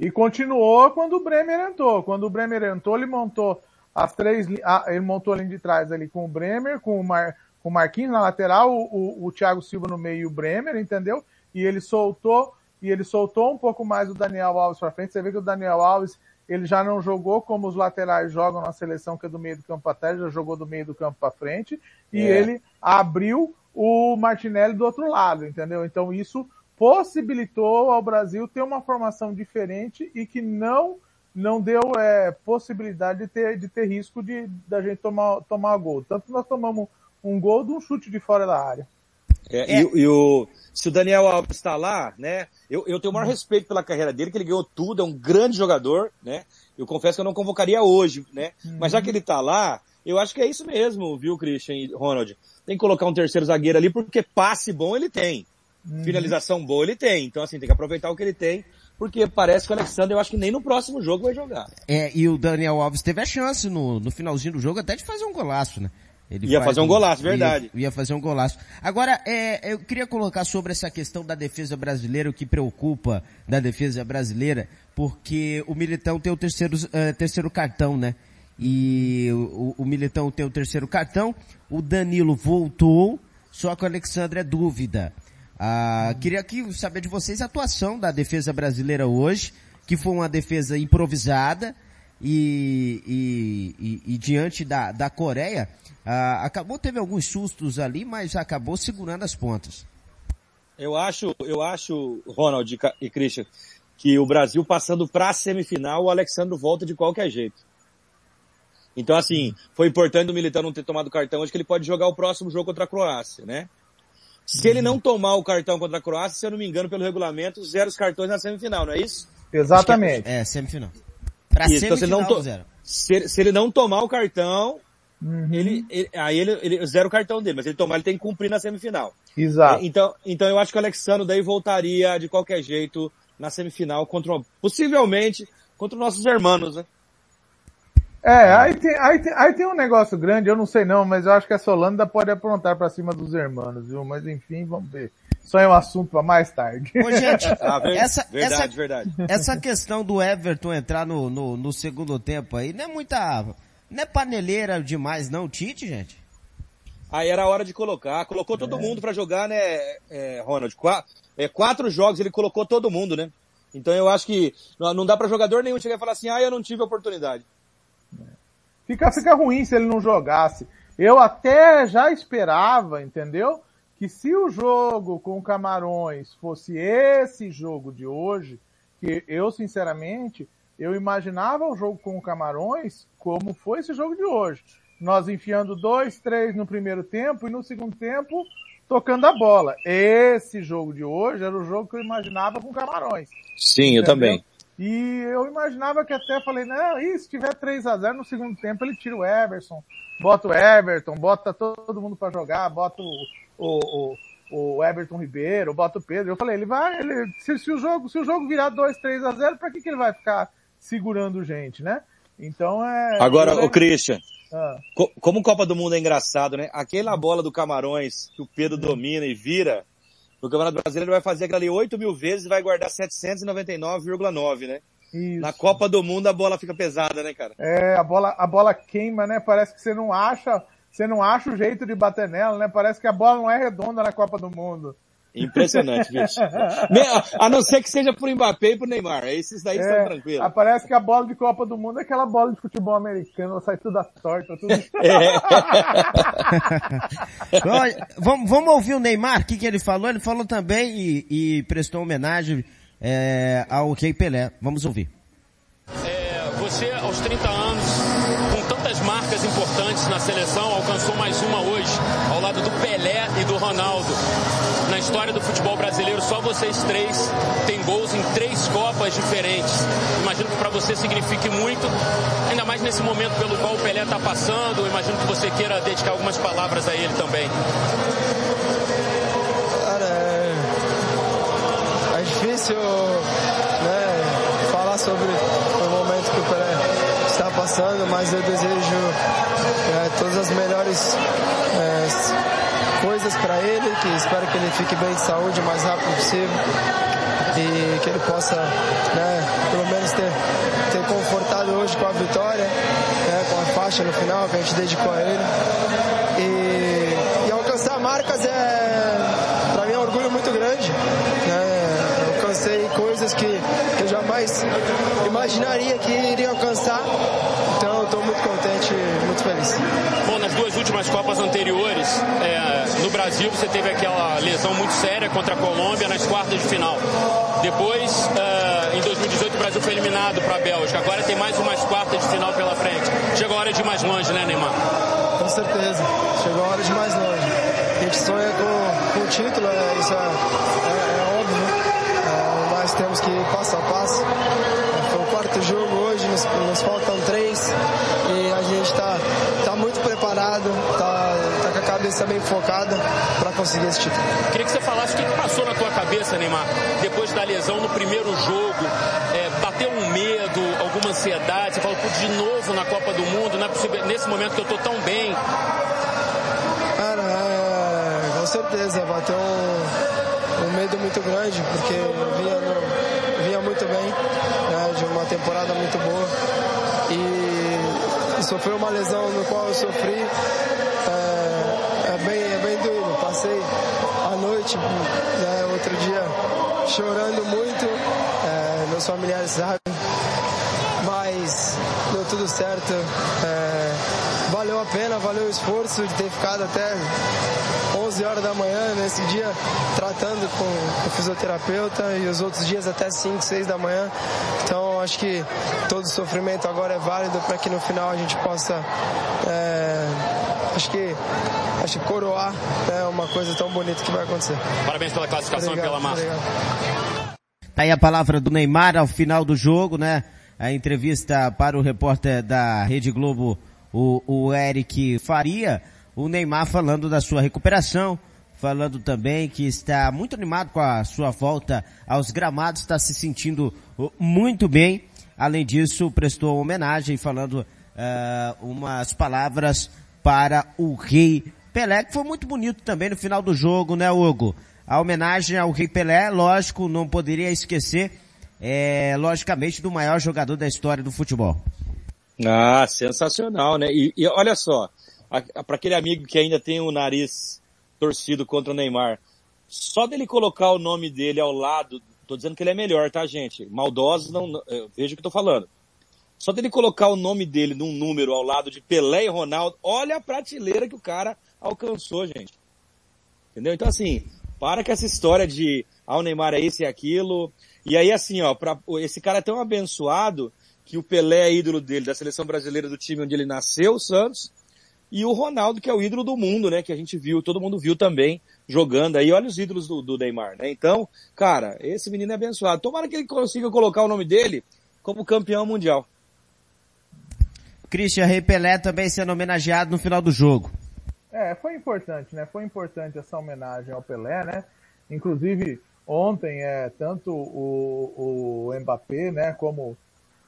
Speaker 5: E continuou quando o Bremer entrou. Quando o Bremer entrou, ele montou as três, ele montou a linha de trás ali com o Bremer, com o, Mar, com o Marquinhos na lateral, o, o, o Thiago Silva no meio e o Bremer, entendeu? E ele soltou, e ele soltou um pouco mais o Daniel Alves para frente. Você vê que o Daniel Alves, ele já não jogou como os laterais jogam na seleção, que é do meio do campo para trás, já jogou do meio do campo para frente, e
Speaker 6: É.
Speaker 5: ele abriu o Martinelli do outro lado, entendeu? Então isso possibilitou ao Brasil ter uma formação diferente e que não não deu é, possibilidade de ter, de ter risco de da gente tomar, tomar gol. Tanto que nós tomamos um gol de um chute de fora da área.
Speaker 6: É, E, e o, se o Daniel Alves está lá, né? Eu, eu tenho o maior respeito pela carreira dele, que ele ganhou tudo, é um grande jogador, né? Eu confesso que eu não convocaria hoje, né? Mas já que ele tá lá, eu acho que é isso mesmo, viu, Christian e Ronald? Tem que colocar um terceiro zagueiro ali, porque passe bom ele tem. Finalização boa ele tem. Então, assim, tem que aproveitar o que ele tem, porque parece que o Alexandre, eu acho que nem no próximo jogo vai jogar.
Speaker 3: É, e o Daniel Alves teve a chance no, no finalzinho do jogo até de fazer um golaço, né? Ele
Speaker 6: Ia
Speaker 3: faz
Speaker 6: fazer um golaço, verdade.
Speaker 3: Ia, ia fazer um golaço. Agora, é, eu queria colocar sobre essa questão da defesa brasileira, o que preocupa da defesa brasileira, porque o Militão tem o terceiro, eh, terceiro cartão, né? E o, o Militão tem o terceiro cartão, o Danilo voltou, só que o Alexandre é dúvida. Ah, queria aqui saber de vocês a atuação da defesa brasileira hoje, que foi uma defesa improvisada, e, e, e, e diante da, da Coreia, ah, acabou, teve alguns sustos ali, mas acabou segurando as pontas.
Speaker 6: Eu acho, eu acho, Ronald e Christian, que o Brasil passando para a semifinal, o Alexandre volta de qualquer jeito. Então, assim, foi importante o Militão não ter tomado cartão, acho que ele pode jogar o próximo jogo contra a Croácia, né? Se ele não tomar o cartão contra a Croácia, se eu não me engano, pelo regulamento, zero os cartões na semifinal, não é isso?
Speaker 5: Exatamente.
Speaker 3: É, semifinal. Pra
Speaker 6: Isso, então, se ele não to-
Speaker 3: zero.
Speaker 6: Se, se ele não tomar o cartão,
Speaker 5: Uhum.
Speaker 6: ele, ele- aí ele, ele zero o cartão dele, mas ele tomar, ele tem que cumprir na semifinal.
Speaker 5: Exato.
Speaker 6: É, Então, então eu acho que o Alexandre daí voltaria de qualquer jeito na semifinal contra, possivelmente, contra os nossos irmãos, né?
Speaker 5: É, aí tem, aí, tem, aí tem um negócio grande, eu não sei não, mas eu acho que a Solanda pode aprontar pra cima dos irmãos, viu? Mas enfim, vamos ver. Isso é um assunto para mais tarde.
Speaker 3: Ô, gente,
Speaker 6: Ah,
Speaker 3: essa,
Speaker 6: verdade,
Speaker 3: essa,
Speaker 6: verdade.
Speaker 3: essa questão do Everton entrar no, no, no segundo tempo aí, não é muita, não é paneleira demais não, Tite, gente?
Speaker 6: Aí era a hora de colocar. Colocou todo mundo pra jogar, né, é, Ronald? Qua- é, quatro jogos ele colocou todo mundo, né? Então eu acho que não dá pra jogador nenhum chegar e falar assim, ah, eu não tive oportunidade.
Speaker 5: Fica, fica ruim se ele não jogasse. Eu até já esperava, entendeu? Que se o jogo com o Camarões fosse esse jogo de hoje, que eu sinceramente, eu imaginava o jogo com o Camarões como foi esse jogo de hoje. Nós enfiando dois, três no primeiro tempo e no segundo tempo tocando a bola. Esse jogo de hoje era o jogo que eu imaginava com o Camarões.
Speaker 6: Sim, eu
Speaker 5: Entendeu?
Speaker 6: também.
Speaker 5: E eu imaginava que até falei, não, e se tiver 3 a 0 no segundo tempo, ele tira o Everson, bota o Everton, bota todo mundo pra jogar, bota o, o, o, o Everton Ribeiro, bota o Pedro. Eu falei, ele vai, ele, se, se o jogo, se o jogo virar 2, 3 a 0, pra que, que ele vai ficar segurando gente, né? Então é.
Speaker 6: Agora, o Christian,
Speaker 5: Ah,
Speaker 6: co- como Copa do Mundo é engraçado, né? Aquela bola do Camarões que o Pedro domina e vira, no Campeonato Brasileiro vai fazer aquela ali 8 mil vezes e vai guardar 799,9, né?
Speaker 5: isso.
Speaker 6: Na Copa do Mundo a bola fica pesada, né, cara?
Speaker 5: É, a bola, a bola queima, né? Parece que você não acha, você não acha o jeito de bater nela, né? Parece que a bola não é redonda na Copa do Mundo.
Speaker 6: Impressionante, bicho. Me- A não ser que seja pro Mbappé e pro Neymar. Esses daí
Speaker 5: É,
Speaker 6: são tranquilos.
Speaker 5: Parece que a bola de Copa do Mundo é aquela bola de futebol americano, ela sai toda torta, tudo.
Speaker 3: Olha, vamos, vamos ouvir o Neymar, o que, que ele falou? Ele falou também e, e prestou homenagem é, ao Rei Pelé. Vamos ouvir.
Speaker 9: É, você, aos 30 anos, importantes na seleção, alcançou mais uma hoje, ao lado do Pelé e do Ronaldo. Na história do futebol brasileiro, só vocês três têm gols em três Copas diferentes. Imagino que para você signifique muito, ainda mais nesse momento pelo qual o Pelé está passando. Imagino que você queira dedicar algumas palavras a ele também.
Speaker 11: Cara, é, é difícil né, falar sobre passando, mas eu desejo é, todas as melhores é, coisas para ele, que espero que ele fique bem de saúde o mais rápido possível e que ele possa, né, pelo menos ter, ter confortado hoje com a vitória, né, com a faixa no final que a gente dedicou a ele. E, e alcançar marcas é, para mim, é um orgulho muito grande. Né? Eu alcancei coisas que, que eu jamais imaginaria que iria alcançar. Então estou muito contente muito feliz.
Speaker 9: Bom, nas duas últimas Copas anteriores, é, no Brasil você teve aquela lesão muito séria contra a Colômbia nas quartas de final. Depois, é, em 2018, o Brasil foi eliminado para a Bélgica. Agora tem mais umas quartas de final pela frente. Chegou a hora de ir mais longe, né, Neymar?
Speaker 11: Com certeza. Chegou a hora de ir mais longe. A gente sonha com, com o título, é, isso é. É, nós temos que ir passo a passo. Foi o quarto jogo hoje, nos, nos faltam três. E a gente está tá muito preparado, está tá com a cabeça bem focada para conseguir esse título.
Speaker 9: Queria que você falasse o que que passou na tua cabeça, Neymar, depois da lesão no primeiro jogo. É, bateu um medo, alguma ansiedade? Você falou, "Putz, de novo na Copa do Mundo, não é possível, nesse momento que eu tô tão bem.
Speaker 11: Cara, é, com certeza, bateu um medo muito grande, porque vinha, no- vinha muito bem, né, de uma temporada muito boa. E, e sofreu uma lesão no qual eu sofri. É, é bem, é bem doido. Passei a noite, né, outro dia, chorando muito. É, meus familiares sabem mas deu tudo certo. É, valeu a pena, valeu o esforço de ter ficado até 11 horas da manhã nesse dia tratando com o fisioterapeuta e os outros dias até 5, 6 da manhã. Então acho que todo o sofrimento agora é válido para que no final a gente possa é, acho que acho que coroar né, uma coisa tão bonita que vai acontecer.
Speaker 9: Parabéns pela classificação
Speaker 11: Obrigado,
Speaker 9: e pela marca.
Speaker 11: obrigado.
Speaker 3: Tá aí a palavra do Neymar ao final do jogo, né? A entrevista para o repórter da Rede Globo, o, o Eric Faria, o Neymar falando da sua recuperação, falando também que está muito animado com a sua volta aos gramados, está se sentindo uh, muito bem. Além disso, prestou homenagem falando eh, umas palavras para o rei Pelé, que foi muito bonito também no final do jogo, né, Hugo? a homenagem ao Rei Pelé, lógico, não poderia esquecer, é, logicamente, do maior jogador da história do futebol.
Speaker 6: Ah, sensacional, né? E, e olha só, para aquele amigo que ainda tem o nariz torcido contra o Neymar, só dele colocar o nome dele ao lado, tô dizendo que ele é melhor, tá, gente? Maldosos não, veja o que eu tô falando. Só dele colocar o nome dele num número ao lado de Pelé e Ronaldo, olha a prateleira que o cara alcançou, gente. Entendeu? Então assim, para com essa história de ah, o Neymar é esse e aquilo. E aí assim, ó, pra, esse cara é tão abençoado que o Pelé é ídolo dele, da seleção brasileira do time onde ele nasceu, o Santos, e o Ronaldo, que é o ídolo do mundo, né? Que a gente viu, todo mundo viu também jogando aí. Olha os ídolos do, do Neymar, né? Então, cara, esse menino é abençoado. Tomara que ele consiga colocar o nome dele como campeão mundial.
Speaker 3: Christian Rei Pelé também sendo homenageado no final do jogo.
Speaker 5: É, foi importante, né? Foi importante essa homenagem ao Pelé, né? Inclusive, ontem, é, tanto o, o Mbappé, né, como,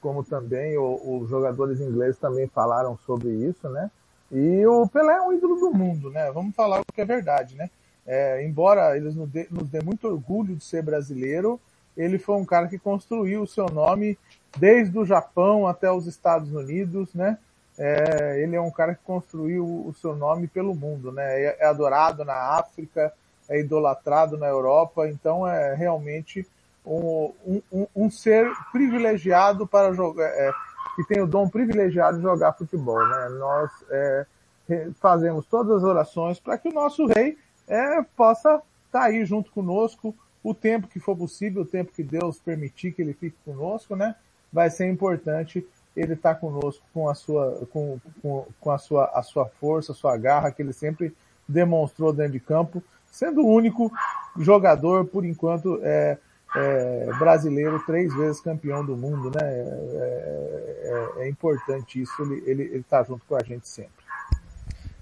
Speaker 5: como também os jogadores ingleses também falaram sobre isso, né? E o Pelé é um ídolo do mundo, né? Vamos falar o que é verdade, né? É, embora eles nos dê, nos dê muito orgulho de ser brasileiro, ele foi um cara que construiu o seu nome desde o Japão até os Estados Unidos, né? É, ele é um cara que construiu o seu nome pelo mundo, né? É, é adorado na África, é idolatrado na Europa, então é realmente um, um, um ser privilegiado para jogar, é, que tem o dom privilegiado de jogar futebol. Né? Nós é, fazemos todas as orações para que o nosso rei é, possa estar tá aí junto conosco o tempo que for possível, o tempo que Deus permitir que ele fique conosco, né? Vai ser importante ele estar tá conosco com a sua, com, com, com a sua, a sua força, a sua garra que ele sempre demonstrou dentro de campo, sendo o único jogador, por enquanto, é, é, brasileiro, três vezes campeão do mundo, né? É, é, é importante isso, ele, ele, ele tá junto com a gente sempre.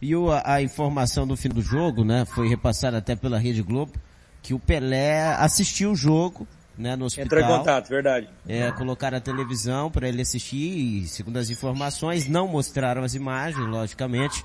Speaker 3: E o, a informação do fim do jogo, né, foi repassada até pela Rede Globo, que o Pelé assistiu o jogo, né, no hospital.
Speaker 6: Entrou em contato, verdade.
Speaker 3: É, colocaram a televisão para ele assistir e, segundo as informações, não mostraram as imagens, logicamente,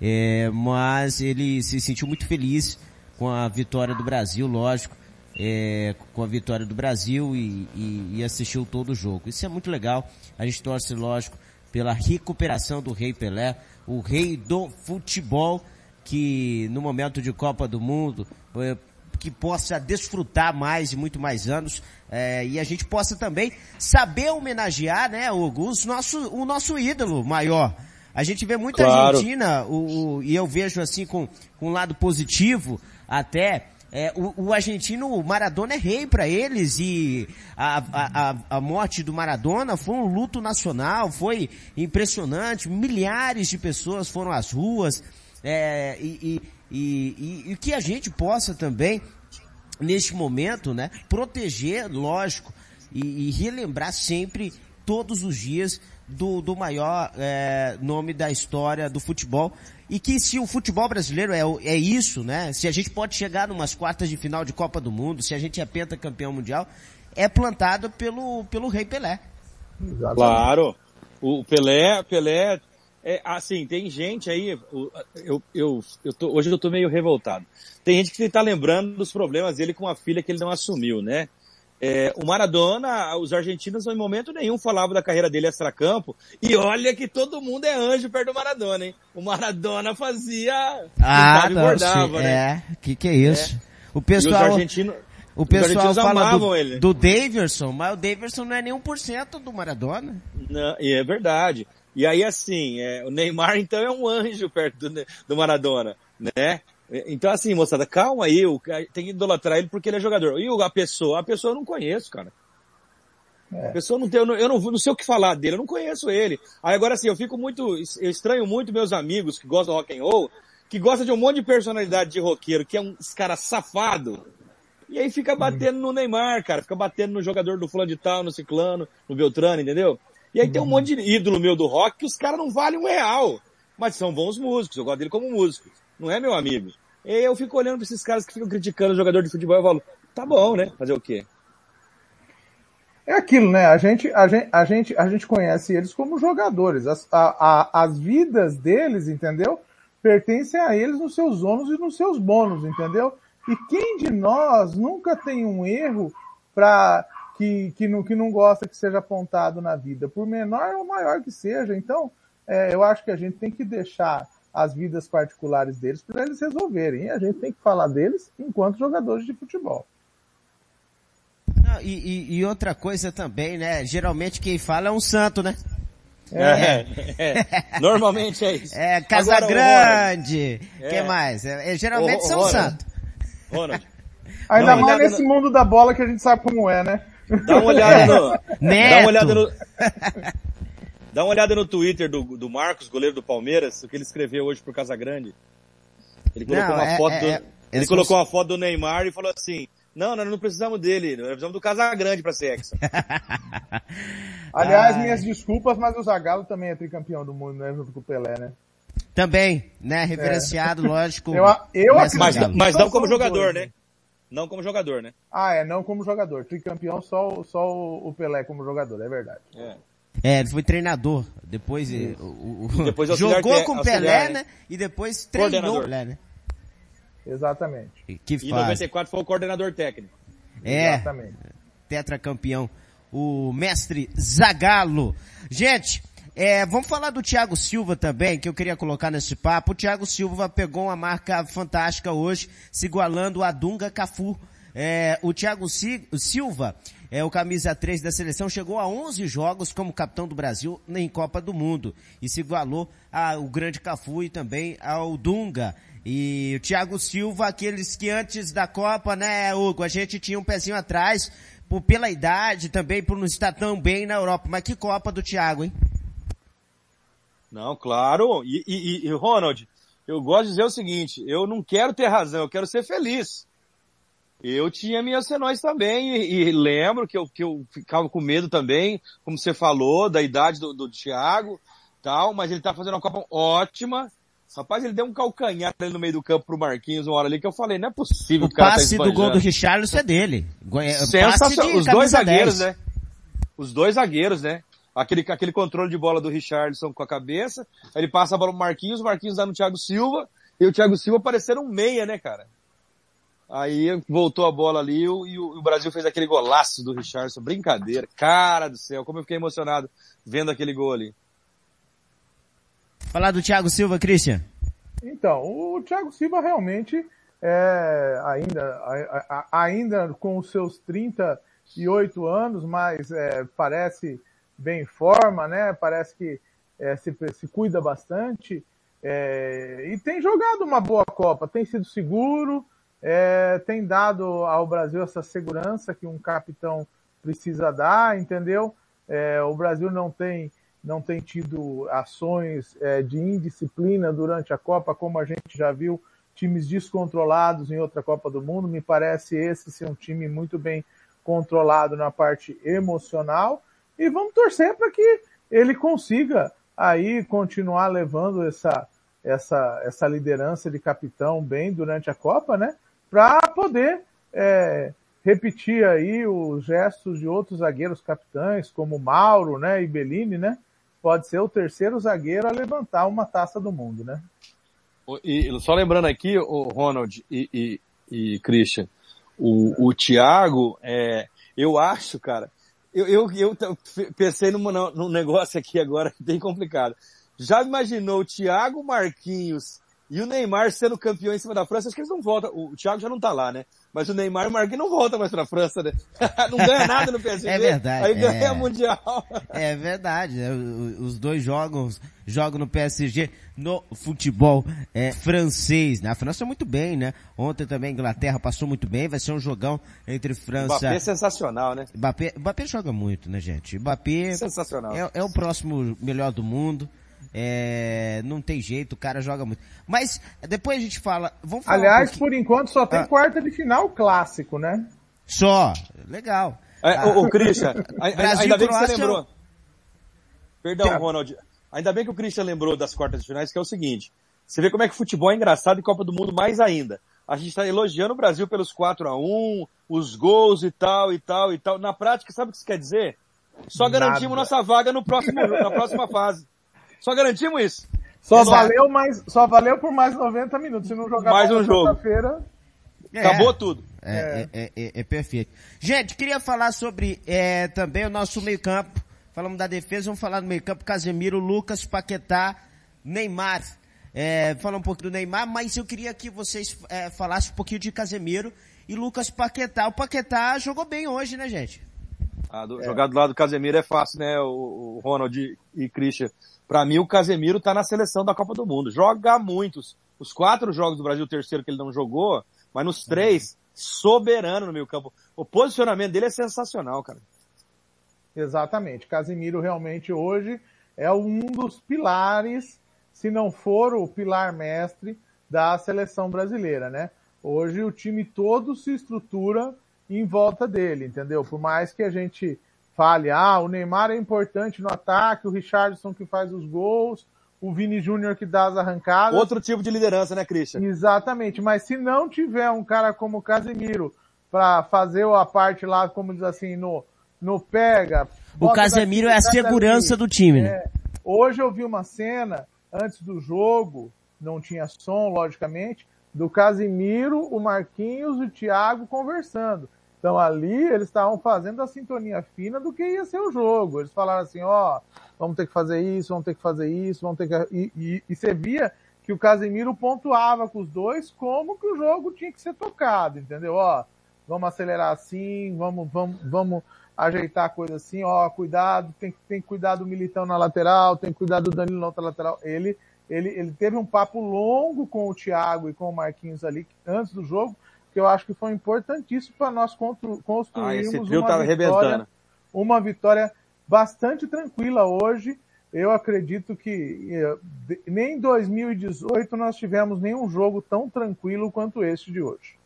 Speaker 3: é, mas ele se sentiu muito feliz com a vitória do Brasil, lógico é, com a vitória do Brasil e, e, e, assistiu todo o jogo. Isso é muito legal. A gente torce, lógico, pela recuperação do Rei Pelé, o rei do futebol, que no momento de Copa do Mundo, é, que possa desfrutar mais e muito mais anos, é, e a gente possa também saber homenagear, né, Hugo, os nosso, o nosso ídolo maior. A gente vê muita claro. Argentina, o, o, e eu vejo assim com, com um lado positivo, até, é, o, o, argentino, Maradona é rei para eles e a, a, a, morte do Maradona foi um luto nacional, foi impressionante, milhares de pessoas foram às ruas é, e, e, e, e, que a gente possa também, neste momento, né, proteger, lógico, e, e relembrar sempre, todos os dias, do, do maior é, nome da história do futebol e que se o futebol brasileiro é, é isso, né? Se a gente pode chegar numas quartas de final de Copa do Mundo, se a gente é pentacampeão mundial, é plantado pelo, pelo Rei Pelé.
Speaker 6: Exatamente. Claro. O Pelé, Pelé, é, assim, tem gente aí, eu, eu, eu tô, hoje eu tô meio revoltado. Tem gente que tá lembrando dos problemas dele com a filha que ele não assumiu, né? É, o Maradona, os argentinos em momento nenhum falavam da carreira dele extra-campo. E olha que todo mundo é anjo perto do Maradona, hein? O Maradona fazia.
Speaker 3: Ah, não, bordava, né? É, que que é isso? É. O pessoal.
Speaker 6: os argentinos,
Speaker 3: o pessoal fala do, ele. do Daverson, mas o Daverson não é nem 1% do Maradona.
Speaker 6: Não, e é verdade. E aí assim, é, o Neymar então é um anjo perto do, do Maradona, né? Então, assim, moçada, calma aí, tem que idolatrar ele porque ele é jogador. E a pessoa? A pessoa eu não conheço, cara. É. A pessoa não tem, eu, não, eu não, não, sei o que falar dele, eu não conheço ele. Aí agora assim, eu fico muito, eu estranho muito meus amigos que gostam do rock and roll, que gostam de um monte de personalidade de roqueiro, que é um cara safado. E aí fica batendo no Neymar, cara, fica batendo no jogador do fulano de tal, no ciclano, no Beltrano, entendeu? E aí tem um uhum. monte de ídolo meu do rock que os caras não valem um real. Mas são bons músicos, eu gosto dele como músico não é meu amigo. E eu fico olhando para esses caras que ficam criticando o jogador de futebol e falo, tá bom, né? Fazer o quê?
Speaker 5: É aquilo, né? A gente, a gente, a gente, a gente conhece eles como jogadores. As, a, a, as vidas deles, entendeu? Pertencem a eles nos seus ônus e nos seus bônus, entendeu? E quem de nós nunca tem um erro para que, que, não, que não gosta que seja apontado na vida, por menor ou maior que seja. Então, é, eu acho que a gente tem que deixar as vidas particulares deles para eles resolverem. E a gente tem que falar deles enquanto jogadores de futebol.
Speaker 3: Não, e, e, e, outra coisa também, né? Geralmente quem fala é um santo, né?
Speaker 6: É, é, é. normalmente é isso.
Speaker 3: É, Casa Agora, Grande, é. que mais? É, é geralmente o, são Ronald, santo.
Speaker 5: Ronald. Ainda mais nesse no... mundo da bola que a gente sabe como é, né?
Speaker 6: Dá uma olhada no... Neto. Dá uma olhada no... Dá uma olhada no Twitter do, do Marcos, goleiro do Palmeiras, o que ele escreveu hoje pro Casagrande. Ele colocou não, uma é, foto é, do, é, ele colocou uma foto do Neymar e falou assim, não, nós não precisamos dele, nós precisamos do Casagrande para ser hexa.
Speaker 5: Aliás, minhas desculpas, mas o Zagallo também é tricampeão do mundo, né, junto com o Pelé, né?
Speaker 3: Também, né, referenciado, é. lógico.
Speaker 5: Eu, eu
Speaker 6: mas, mas, mas não como jogador, dois, né? Não como jogador, né?
Speaker 5: Ah, é, não como jogador. Tricampeão só, só o Pelé como jogador, é verdade.
Speaker 3: É. É, ele foi treinador. Depois, o, o, depois jogou com o Pelé, né? E depois treinou o Pelé, né?
Speaker 5: Exatamente.
Speaker 6: E, que faz. 94 foi o coordenador técnico.
Speaker 3: É. Exatamente. Tetracampeão. O mestre Zagalo. Gente, é, vamos falar do Thiago Silva também, que eu queria colocar nesse papo. O Thiago Silva pegou uma marca fantástica hoje, se igualando a Dunga Cafu. É, o Thiago Silva, é, o camisa 3 da seleção, chegou a 11 jogos como capitão do Brasil em Copa do Mundo e se igualou ao grande Cafu e também ao Dunga. E o Thiago Silva, aqueles que antes da Copa, né, Hugo, a gente tinha um pezinho atrás, por, pela idade também, por não estar tão bem na Europa. Mas que Copa do Thiago, hein?
Speaker 6: Não, claro. E, e, e, Ronald, eu gosto de dizer o seguinte, eu não quero ter razão, eu quero ser feliz. Eu tinha minhas senões também e, e, lembro que eu, que eu ficava com medo também, como você falou, da idade do, do Thiago, tal, mas ele tá fazendo uma Copa ótima. Rapaz, ele deu um calcanhar ali no meio do campo pro Marquinhos uma hora ali que eu falei, não é possível
Speaker 3: o, o tá passe tá do gol do Richarlison é dele.
Speaker 6: Sensacional. Os dois zagueiros, 10. né? Os dois zagueiros, né? aquele, aquele controle de bola do Richardson com a cabeça, ele passa a bola pro Marquinhos, o Marquinhos dá no Thiago Silva, e o Thiago Silva parecendo um meia, né, cara? Aí voltou a bola ali e o, e o Brasil fez aquele golaço do Richardson. Brincadeira. Cara do céu, como eu fiquei emocionado vendo aquele gol ali.
Speaker 3: Falar do Thiago Silva, Christian.
Speaker 5: Então, o Thiago Silva realmente é ainda, ainda com os seus 38 anos, mas é, parece bem em forma, né? Parece que é, se, se cuida bastante é, e tem jogado uma boa Copa, tem sido seguro, é, tem dado ao Brasil essa segurança que um capitão precisa dar, entendeu? É, o Brasil não tem não tem tido ações é, de indisciplina durante a Copa, como a gente já viu times descontrolados em outra Copa do Mundo. Me parece esse ser um time muito bem controlado na parte emocional e vamos torcer para que ele consiga aí continuar levando essa, essa, essa liderança de capitão bem durante a Copa, né? Para poder é, repetir aí os gestos de outros zagueiros capitães, como Mauro, né? E Bellini, né? Pode ser o terceiro zagueiro a levantar uma taça do mundo, né?
Speaker 6: E só lembrando aqui, o Ronald e, e, e Christian, o, o Thiago, é, eu acho, cara, eu, eu, eu pensei num, num negócio aqui agora bem complicado. Já imaginou o Thiago Marquinhos e o Neymar sendo campeão em cima da França? Acho que eles não voltam. O Thiago já não tá lá, né? Mas o Neymar e o Marquinhos não voltam mais pra França, né? não ganha nada no PSG.
Speaker 3: É verdade.
Speaker 6: Aí ganha é, Mundial.
Speaker 3: é verdade. Né? Os dois jogam, jogam no PSG no futebol é, francês. Né? A França muito bem, né? Ontem também a Inglaterra passou muito bem. Vai ser um jogão entre França...
Speaker 6: Mbappé é sensacional, né?
Speaker 3: Mbappé, Mbappé joga muito, né, gente? Mbappé...
Speaker 6: Sensacional.
Speaker 3: É, é o próximo melhor do mundo. É, não tem jeito, o cara joga muito. Mas depois a gente fala. Vamos falar
Speaker 5: Aliás, um por enquanto só tem ah. quarta de final clássico, né?
Speaker 3: Só. Legal.
Speaker 6: É, ah. o, o Christian, ainda bem que você lembrou. Perdão, Ronald. Ainda bem que o Christian lembrou das quartas de finais, que é o seguinte. Você vê como é que o futebol é engraçado e Copa do Mundo mais ainda. A gente está elogiando o Brasil pelos 4 a 1 os gols e tal, e tal, e tal. Na prática, sabe o que isso quer dizer? Só garantimos Nada. nossa vaga no próximo, na próxima fase. Só garantimos isso.
Speaker 5: Só valeu mais, só valeu por mais 90 minutos. Se não jogar
Speaker 6: mais um jogo.
Speaker 5: feira
Speaker 6: É, Acabou tudo.
Speaker 3: É, é. é, é perfeito. Gente, queria falar sobre também o nosso meio campo. Falamos da defesa, vamos falar do meio campo. Casemiro, Lucas, Paquetá, Neymar. É, falar um pouco do Neymar, mas eu queria que vocês é, falassem um pouquinho de Casemiro e Lucas Paquetá. O Paquetá jogou bem hoje, né, gente?
Speaker 6: Ah, do, é. Jogar do lado do Casemiro é fácil, né, o, o Ronald e, e Christian. Para mim, o Casemiro tá na seleção da Copa do Mundo. Joga muitos. Os quatro jogos do Brasil, o terceiro que ele não jogou, mas nos três, soberano no meio campo. O posicionamento dele é sensacional, cara.
Speaker 5: Exatamente. Casemiro realmente hoje é um dos pilares se não for o pilar mestre da seleção brasileira, né? Hoje o time todo se estrutura em volta dele, entendeu? Por mais que a gente fale, ah, o Neymar é importante no ataque, o Richardson que faz os gols, o Vini Júnior que dá as arrancadas.
Speaker 6: Outro tipo de liderança, né, Christian?
Speaker 5: Exatamente, mas se não tiver um cara como o Casemiro para fazer a parte lá, como diz assim, no, no pega.
Speaker 3: O Casemiro é a segurança do time, né? É.
Speaker 5: Hoje eu vi uma cena antes do jogo, não tinha som, logicamente, do Casimiro, o Marquinhos e o Thiago conversando. Então ali eles estavam fazendo a sintonia fina do que ia ser o jogo. Eles falaram assim, ó, oh, vamos ter que fazer isso, vamos ter que fazer isso, vamos ter que... E, e, e você via que o Casimiro pontuava com os dois como que o jogo tinha que ser tocado, entendeu? Ó, vamos acelerar assim, vamos, vamos, vamos ajeitar a coisa assim, ó, cuidado, tem, tem que cuidar do Militão na lateral, tem que cuidar do Danilo na outra lateral. Ele, ele, ele teve um papo longo com o Thiago e com o Marquinhos ali antes do jogo, que eu acho que foi importantíssimo para nós construirmos ah, uma, vitória, uma vitória bastante tranquila hoje. Eu acredito que eh, nem em 2018 nós tivemos nenhum jogo tão tranquilo quanto este de hoje.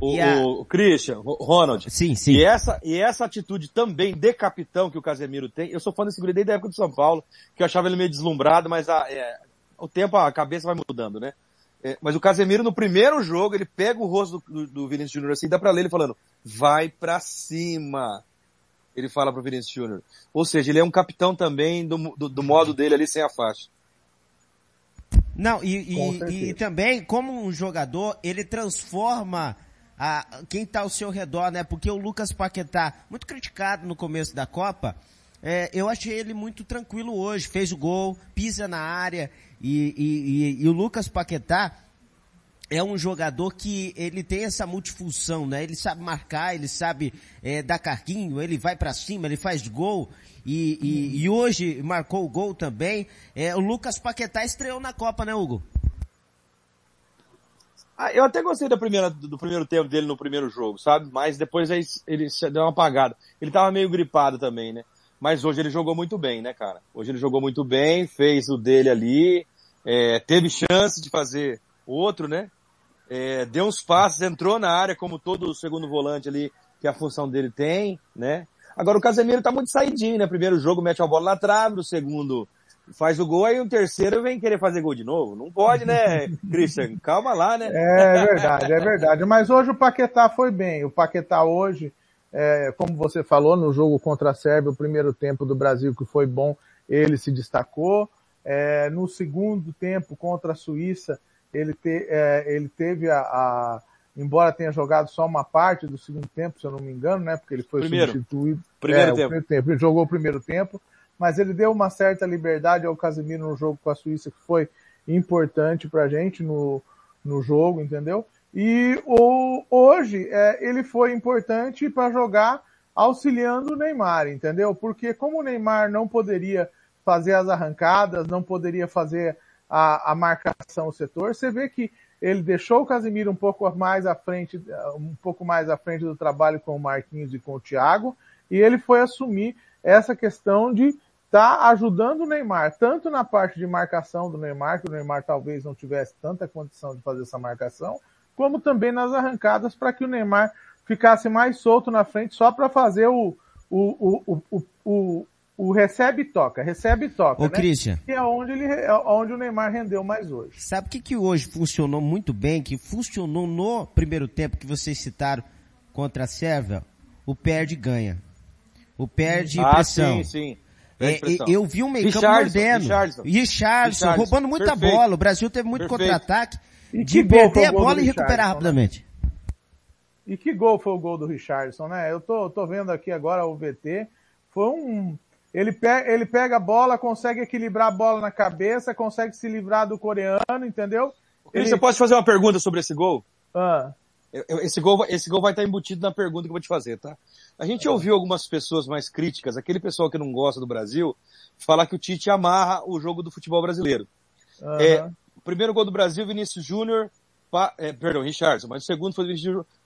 Speaker 6: O, a... o Christian, o Ronald.
Speaker 3: Sim, sim.
Speaker 6: E essa, e essa atitude também de capitão que o Casemiro tem, eu sou fã desse guri desde a época do São Paulo, que eu achava ele meio deslumbrado, mas a, é, o tempo, a cabeça vai mudando, né? É, mas o Casemiro, no primeiro jogo, ele pega o rosto do, do, do Vinícius Júnior assim, dá pra ler ele falando, vai pra cima. Ele fala pro Vinícius Júnior. Ou seja, ele é um capitão também do, do, do modo dele ali sem a faixa.
Speaker 3: Não, e, e, e, também, como um jogador, ele transforma a, quem está ao seu redor, né? Porque o Lucas Paquetá, muito criticado no começo da Copa, é, eu achei ele muito tranquilo hoje, fez o gol, pisa na área e, e, e, e o Lucas Paquetá é um jogador que ele tem essa multifunção, né? Ele sabe marcar, ele sabe é, dar carguinho, ele vai para cima, ele faz gol e, e, e, hoje marcou o gol também. É, o Lucas Paquetá estreou na Copa, né, Hugo?
Speaker 6: Ah, eu até gostei da primeira, do primeiro tempo dele no primeiro jogo, sabe? Mas depois aí ele deu uma apagada. Ele tava meio gripado também, né? Mas hoje ele jogou muito bem, né, cara? Hoje ele jogou muito bem, fez o dele ali, é, teve chance de fazer outro, né? É, deu uns passos, entrou na área como todo segundo volante ali, que a função dele tem, né? Agora o Casemiro tá muito saidinho, né? Primeiro jogo mete a bola na trave, no segundo faz o gol, aí o terceiro vem querer fazer gol de novo. Não pode, né, Christian? Calma lá, né?
Speaker 5: É verdade, é verdade. Mas hoje o Paquetá foi bem. O Paquetá hoje, é, como você falou, no jogo contra a Sérvia, o primeiro tempo do Brasil que foi bom, ele se destacou. É, no segundo tempo contra a Suíça, ele, te, é, ele teve a, a, embora tenha jogado só uma parte do segundo tempo, se eu não me engano, né? Porque ele foi
Speaker 6: primeiro.
Speaker 5: substituído.
Speaker 6: Primeiro, é, tempo.
Speaker 5: primeiro tempo. Ele jogou o primeiro tempo mas ele deu uma certa liberdade ao Casemiro no jogo com a Suíça, que foi importante pra gente no, no jogo, entendeu? E o, hoje é, ele foi importante para jogar auxiliando o Neymar, entendeu? Porque como o Neymar não poderia fazer as arrancadas, não poderia fazer a, a marcação o setor, você vê que ele deixou o Casemiro um pouco mais à frente, um pouco mais à frente do trabalho com o Marquinhos e com o Thiago, e ele foi assumir essa questão de está ajudando o Neymar, tanto na parte de marcação do Neymar, que o Neymar talvez não tivesse tanta condição de fazer essa marcação, como também nas arrancadas para que o Neymar ficasse mais solto na frente só para fazer o, o, o, o, o, o recebe e toca, recebe e toca,
Speaker 3: Ô,
Speaker 5: né?
Speaker 3: Christian.
Speaker 5: Que é onde, ele, é onde o Neymar rendeu mais hoje.
Speaker 3: Sabe o que, que hoje funcionou muito bem, que funcionou no primeiro tempo que vocês citaram contra a Sérvia? O perde ganha. O perde ah, pressão.
Speaker 6: sim, sim.
Speaker 3: É, eu vi um meio campo mordendo. Richardson, Richardson, roubando muita Perfeito. bola. O Brasil teve muito contra-ataque. De perder a bola e recuperar né? rapidamente.
Speaker 5: E que gol foi o gol do Richardson, né? Eu tô, tô vendo aqui agora o VT. Foi um. Ele pega, ele pega a bola, consegue equilibrar a bola na cabeça, consegue se livrar do coreano, entendeu?
Speaker 6: Ele... Você pode fazer uma pergunta sobre esse gol? Ah. Esse gol, esse gol vai estar embutido na pergunta que eu vou te fazer, tá? A gente ouviu algumas pessoas mais críticas, aquele pessoal que não gosta do Brasil, falar que o Tite amarra o jogo do futebol brasileiro. Uhum. É, primeiro gol do Brasil, Vinícius Júnior, é, perdão, Richardson, mas o segundo foi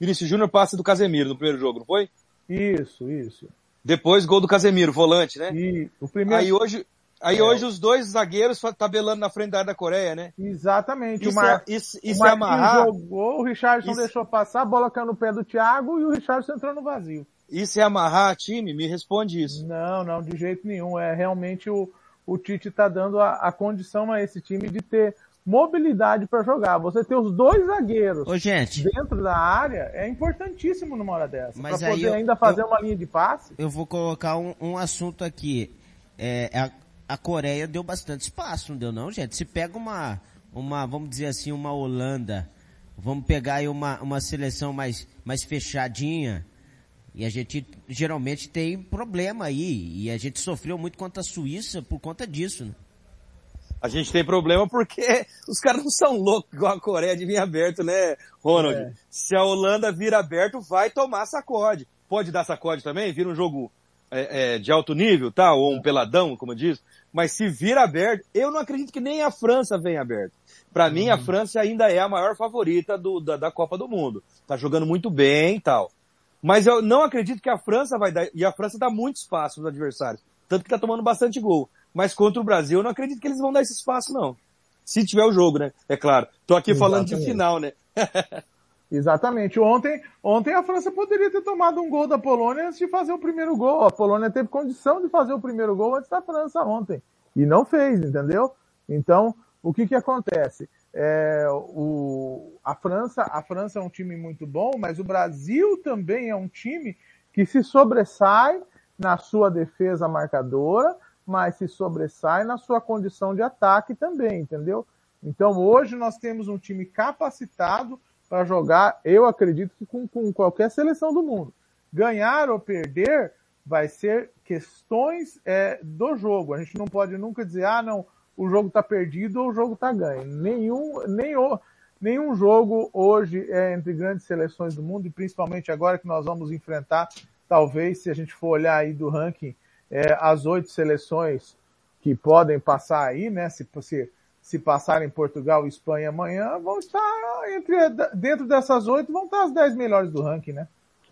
Speaker 6: Vinícius Júnior passe do Casemiro no primeiro jogo, não foi?
Speaker 5: Isso, isso.
Speaker 6: Depois gol do Casemiro, volante, né?
Speaker 5: E o primeiro...
Speaker 6: Aí hoje, aí é. hoje os dois zagueiros tabelando na frente da área da Coreia, né?
Speaker 5: Exatamente. Isso, o Mar...
Speaker 6: é, isso, isso o é amarrar...
Speaker 5: jogou, o Richardson isso... deixou passar, a bola caiu no pé do Thiago e o Richardson entrou no vazio.
Speaker 6: Isso é amarrar time? Me responde isso.
Speaker 5: Não, não, de jeito nenhum. É realmente o, o Tite está dando a, a condição a esse time de ter mobilidade para jogar. Você ter os dois zagueiros
Speaker 3: Ô, gente,
Speaker 5: dentro da área é importantíssimo numa hora dessa. Para poder eu, ainda fazer eu, uma linha de passe.
Speaker 3: Eu vou colocar um, um assunto aqui. É, a, a, Coreia deu bastante espaço, não deu não, gente? Se pega uma, uma vamos dizer assim, uma Holanda, vamos pegar aí uma, uma seleção mais, mais fechadinha, e a gente geralmente tem problema aí. E a gente sofreu muito contra a Suíça por conta disso, né?
Speaker 6: A gente tem problema porque os caras não são loucos igual a Coreia de vir aberto, né, Ronald? É. Se a Holanda vir aberto, vai tomar sacode. Pode dar sacode também, vira um jogo é, é, de alto nível, tá? Ou um peladão, como diz. Mas se vir aberto, eu não acredito que nem a França venha aberto. Para uhum. mim, a França ainda é a maior favorita do, da, da Copa do Mundo. Tá jogando muito bem e tal. Mas eu não acredito que a França vai dar, e a França dá muito espaço nos adversários. Tanto que tá tomando bastante gol. Mas contra o Brasil, eu não acredito que eles vão dar esse espaço, não. Se tiver o jogo, né? É claro. Tô aqui Exatamente. falando de final, né?
Speaker 5: Exatamente. Ontem, ontem a França poderia ter tomado um gol da Polônia antes de fazer o primeiro gol. A Polônia teve condição de fazer o primeiro gol antes da França ontem. E não fez, entendeu? Então, o que que acontece? É, o, a França, a França é um time muito bom, mas o Brasil também é um time que se sobressai na sua defesa marcadora, mas se sobressai na sua condição de ataque também, entendeu? Então hoje nós temos um time capacitado para jogar, eu acredito que com, com qualquer seleção do mundo. Ganhar ou perder vai ser questões é, do jogo. A gente não pode nunca dizer, ah, não, o jogo está perdido ou o jogo está ganho. Nenhum, nenhum, nenhum jogo hoje é entre grandes seleções do mundo, e principalmente agora que nós vamos enfrentar, talvez, se a gente for olhar aí do ranking, é, as oito seleções que podem passar aí, né? Se, se, se passarem Portugal e Espanha amanhã, vão estar entre, dentro dessas oito, vão estar as dez melhores do ranking, né?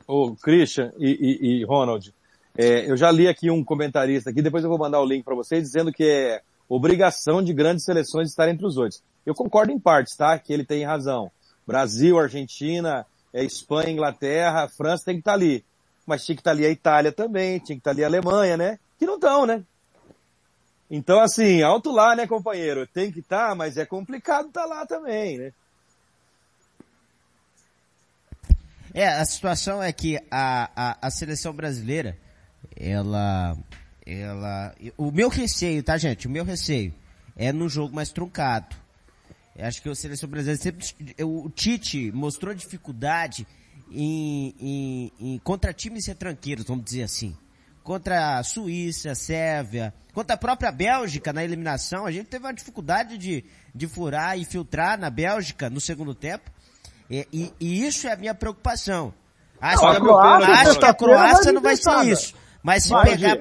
Speaker 6: Ô, Christian e, e, e Ronald, é, eu já li aqui um comentarista aqui, depois eu vou mandar o link para vocês, dizendo que é obrigação de grandes seleções estar entre os oito. Eu concordo em partes, tá? Que ele tem razão. Brasil, Argentina, é, Espanha, Inglaterra, França tem que estar ali. Mas tinha que estar ali a Itália também, tinha que estar ali a Alemanha, né? Que não estão, né? Então, assim, alto lá, né, companheiro? Tem que estar, mas é complicado estar lá também, né?
Speaker 3: É, a situação é que a, a, a seleção brasileira, ela ela, o meu receio, tá gente? O meu receio é no jogo mais truncado. Eu acho que o seleção brasileira sempre, o Tite mostrou dificuldade em, em, em, contra times retranqueiros, vamos dizer assim. Contra a Suíça, a Sérvia, contra a própria Bélgica na eliminação, a gente teve uma dificuldade de, de furar e filtrar na Bélgica no segundo tempo. E, e, e isso é a minha preocupação. Acho, não, que, a Croácia, acho que a Croácia não vai ser isso. Mas se Mas pegar.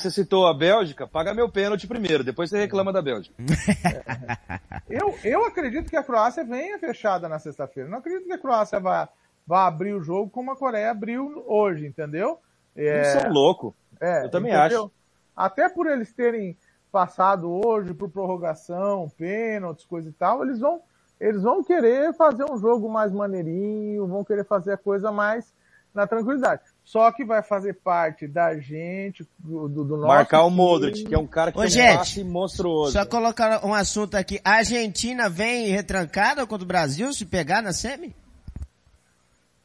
Speaker 6: Você citou a Bélgica, paga meu pênalti primeiro, depois você reclama da Bélgica.
Speaker 5: eu, eu acredito que a Croácia venha fechada na sexta-feira. Não acredito que a Croácia vá, vá abrir o jogo como a Coreia abriu hoje, entendeu?
Speaker 6: É, Eles são loucos. É, eu também entendeu? acho.
Speaker 5: Até por eles terem passado hoje por prorrogação, pênaltis, coisa e tal, eles vão, eles vão querer fazer um jogo mais maneirinho, vão querer fazer a coisa mais na tranquilidade. Só que vai fazer parte da gente, do, do nosso.
Speaker 6: Marcar o Modric, que é um cara que Ô, tem gente, um passe monstruoso.
Speaker 3: Só colocar um assunto aqui. A Argentina vem retrancada contra o Brasil se pegar na semi?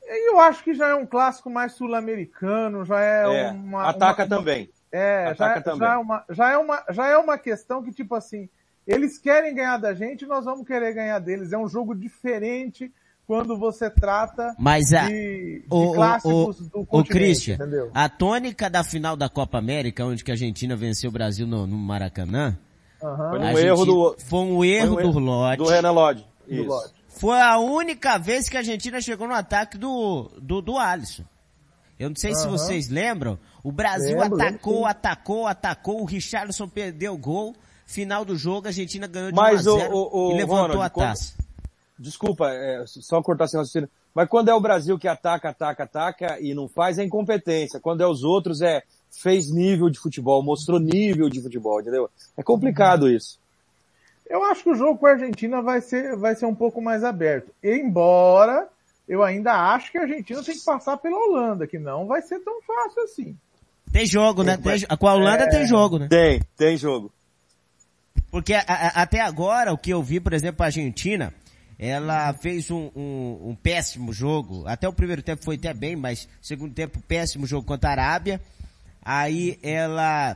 Speaker 5: Eu acho que já é um clássico mais sul-americano, já é, é uma.
Speaker 6: Ataca
Speaker 5: uma,
Speaker 6: também.
Speaker 5: É, ataca já, é, também. Já, é uma, já, é uma, já é uma questão que, tipo assim, Eles querem ganhar da gente, nós vamos querer ganhar deles. É um jogo diferente quando você trata
Speaker 3: Mas a,
Speaker 5: de, de
Speaker 3: o,
Speaker 5: clássicos
Speaker 3: o,
Speaker 5: do
Speaker 3: o, o
Speaker 5: continente,
Speaker 3: Christian,
Speaker 5: entendeu?
Speaker 3: a tônica da final da Copa América, onde que a Argentina venceu o Brasil no, no Maracanã,
Speaker 5: Aham.
Speaker 6: Foi
Speaker 3: a
Speaker 6: um
Speaker 3: Argentina-
Speaker 6: erro do,
Speaker 3: foi um erro
Speaker 6: foi um
Speaker 3: do Lodge.
Speaker 6: do Renan Lodge.
Speaker 5: Do
Speaker 6: Isso.
Speaker 5: Lodge.
Speaker 3: Foi a única vez que a Argentina chegou no ataque do, do, do Alisson. Eu não sei se
Speaker 5: Aham.
Speaker 3: vocês lembram, o Brasil
Speaker 5: Lembro, lembro
Speaker 3: atacou,
Speaker 5: sim.
Speaker 3: atacou, atacou, o Richarlison perdeu o gol, final do jogo a Argentina ganhou de
Speaker 6: Mas
Speaker 3: 1 a
Speaker 6: o-
Speaker 3: 0
Speaker 6: o- o
Speaker 3: e levantou
Speaker 6: Ronald,
Speaker 3: a
Speaker 6: quando-
Speaker 3: taça.
Speaker 6: Desculpa, é, só cortar sem raciocínio. Mas quando é o Brasil que ataca, ataca, ataca e não faz, é incompetência. Quando é os outros, é fez nível de futebol, mostrou nível de futebol, entendeu? É complicado isso.
Speaker 5: Eu acho que o jogo com a Argentina vai ser, vai ser um pouco mais aberto. Embora eu ainda acho que a Argentina tem que passar pela Holanda, que não vai ser tão fácil assim.
Speaker 3: Tem jogo, né? Tem, com a Holanda
Speaker 5: É.
Speaker 3: tem jogo, né?
Speaker 6: Tem, tem jogo.
Speaker 3: Porque a- a- até agora, o que eu vi, por exemplo, a Argentina, ela fez um, um- um péssimo jogo. Até o primeiro tempo foi até bem, mas segundo tempo péssimo jogo contra a Arábia. Aí ela,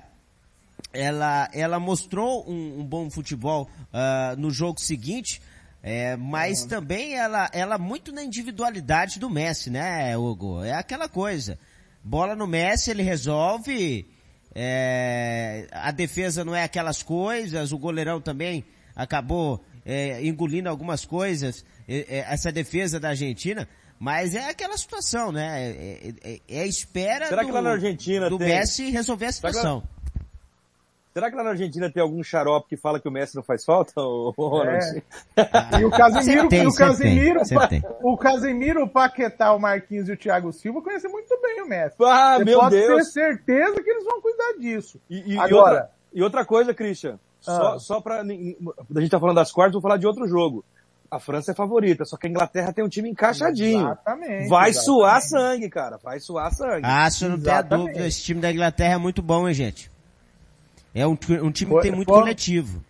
Speaker 3: ela, ela mostrou um, um bom futebol ah, no jogo seguinte, é, mas também ela, ela muito na individualidade do Messi, né, Hugo? É aquela coisa. Bola no Messi, ele resolve. é, a defesa não é aquelas coisas, o goleirão também acabou é, engolindo algumas coisas, é, é, essa defesa da Argentina, mas é aquela situação, né? É, é- é a espera
Speaker 6: Será
Speaker 3: do,
Speaker 6: que lá na Argentina
Speaker 3: do
Speaker 6: tem-
Speaker 3: Messi resolver a situação.
Speaker 6: Será que lá na Argentina tem algum xarope que fala que o Messi não faz falta, ô, Ronald?
Speaker 5: E o Casemiro,
Speaker 3: tem,
Speaker 5: e o
Speaker 3: tem,
Speaker 5: Casemiro,
Speaker 3: tem.
Speaker 5: o Casemiro, o Paquetá, o Marquinhos e o Thiago Silva conhecem muito bem o Messi.
Speaker 6: Ah,
Speaker 5: Você
Speaker 6: meu
Speaker 5: pode ter
Speaker 6: Deus!
Speaker 5: certeza que eles vão cuidar disso.
Speaker 6: E, e- e
Speaker 5: Agora,
Speaker 6: outra, e outra coisa, Christian, só,
Speaker 5: Ah.
Speaker 6: só pra, nin- a gente tá falando das quartas, vou falar de outro jogo. A França é favorita, só que a Inglaterra tem um time encaixadinho.
Speaker 5: Exatamente,
Speaker 6: Vai
Speaker 5: exatamente.
Speaker 6: suar sangue, cara. Vai suar sangue.
Speaker 3: Ah, se eu não tenho
Speaker 5: Exatamente.
Speaker 3: dúvida, esse time da Inglaterra é muito bom, hein, gente? É um, um time que tem muito
Speaker 5: foi-
Speaker 3: coletivo.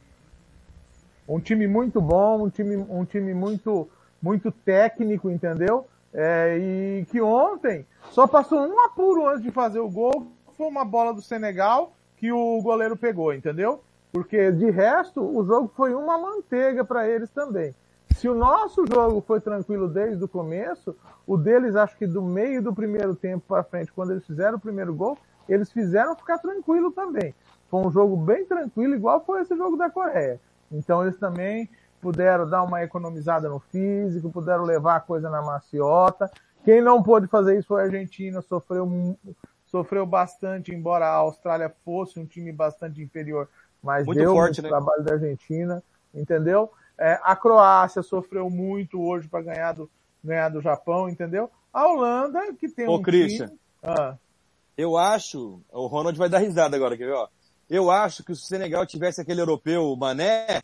Speaker 5: Um time muito bom, um time, um time muito, muito técnico, entendeu? É, e que ontem só passou um apuro antes de fazer o gol, foi uma bola do Senegal que o goleiro pegou, entendeu? Porque de resto, o jogo foi uma manteiga para eles também. Se o nosso jogo foi tranquilo desde o começo, o deles, acho que do meio do primeiro tempo para frente, quando eles fizeram o primeiro gol, eles fizeram ficar tranquilo também. Foi um jogo bem tranquilo, igual foi esse jogo da Coreia. Então eles também puderam dar uma economizada no físico, puderam levar a coisa na maciota. Quem não pôde fazer isso foi a Argentina, sofreu, sofreu bastante, embora a Austrália fosse um time bastante inferior, mas
Speaker 6: Muito
Speaker 5: deu
Speaker 6: forte,
Speaker 5: muito
Speaker 6: né?
Speaker 5: trabalho da Argentina, entendeu? É, a Croácia sofreu muito hoje para ganhar do, ganhar do Japão, entendeu? A Holanda, que tem
Speaker 6: Ô,
Speaker 5: um
Speaker 6: Christian.
Speaker 5: time... Ah,
Speaker 6: Eu acho, o Ronald vai dar risada agora, quer ver, ó? Eu acho que se o Senegal tivesse aquele europeu, o Mané,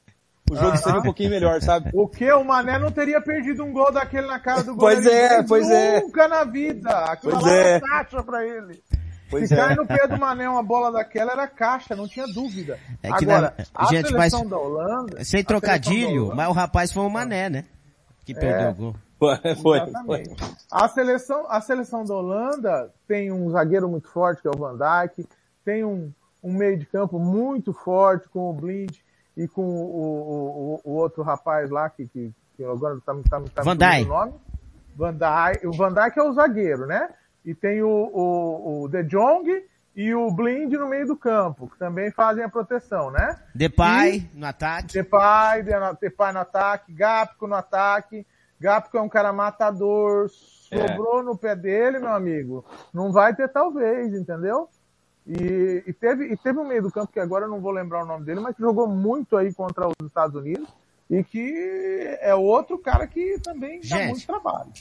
Speaker 6: o jogo
Speaker 5: Aham.
Speaker 6: seria um pouquinho melhor, sabe?
Speaker 5: O que? O Mané não teria perdido um gol daquele na cara do
Speaker 6: Pois
Speaker 5: goleiro
Speaker 6: é, pois é.
Speaker 5: Nunca na vida. Aquilo
Speaker 6: Pois
Speaker 5: lá
Speaker 6: é.
Speaker 5: caixa pra ele.
Speaker 6: Pois
Speaker 5: Se
Speaker 6: é.
Speaker 5: cai no pé do Mané uma bola daquela, era caixa, não tinha dúvida.
Speaker 3: É que
Speaker 5: Agora,
Speaker 3: na-
Speaker 5: a
Speaker 3: gente, mas-
Speaker 5: seleção da Holanda...
Speaker 3: Sem trocadilho,
Speaker 5: Holanda-
Speaker 3: mas o rapaz foi o Mané, né? Que perdeu o gol.
Speaker 6: Foi, foi.
Speaker 5: A seleção, a seleção da Holanda tem um zagueiro muito forte, que é o Van Dijk, tem um, um meio de campo muito forte com o Blind e com o, o, o, o outro rapaz lá, que, que, que agora tá, tá, tá
Speaker 3: Van Dijk.
Speaker 5: o nome. Van Dijk. O Van Dijk é o zagueiro, né? E tem o, o, o De Jong e o Blind no meio do campo, que também fazem a proteção, né?
Speaker 3: Depay no ataque.
Speaker 5: Depay, Depay no ataque, Gapco no ataque. Gapco é um cara matador,
Speaker 6: É.
Speaker 5: sobrou no pé dele, meu amigo. Não vai ter talvez, entendeu? E, e teve, e teve um meio do campo que agora eu não vou lembrar o nome dele, mas que jogou muito aí contra os Estados Unidos e que é outro cara que também dá
Speaker 3: Gente.
Speaker 5: muito trabalho.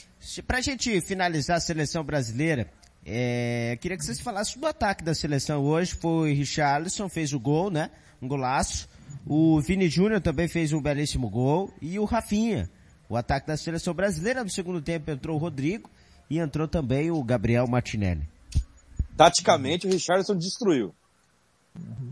Speaker 3: Pra gente finalizar a seleção brasileira, é, queria que vocês falassem do ataque da seleção hoje. Foi Richarlison, fez o gol, né? Um golaço. O Vini Júnior também fez um belíssimo gol. E o Rafinha. O ataque da seleção brasileira no segundo tempo entrou o Rodrigo e entrou também o Gabriel Martinelli.
Speaker 6: Taticamente, o Richardson destruiu.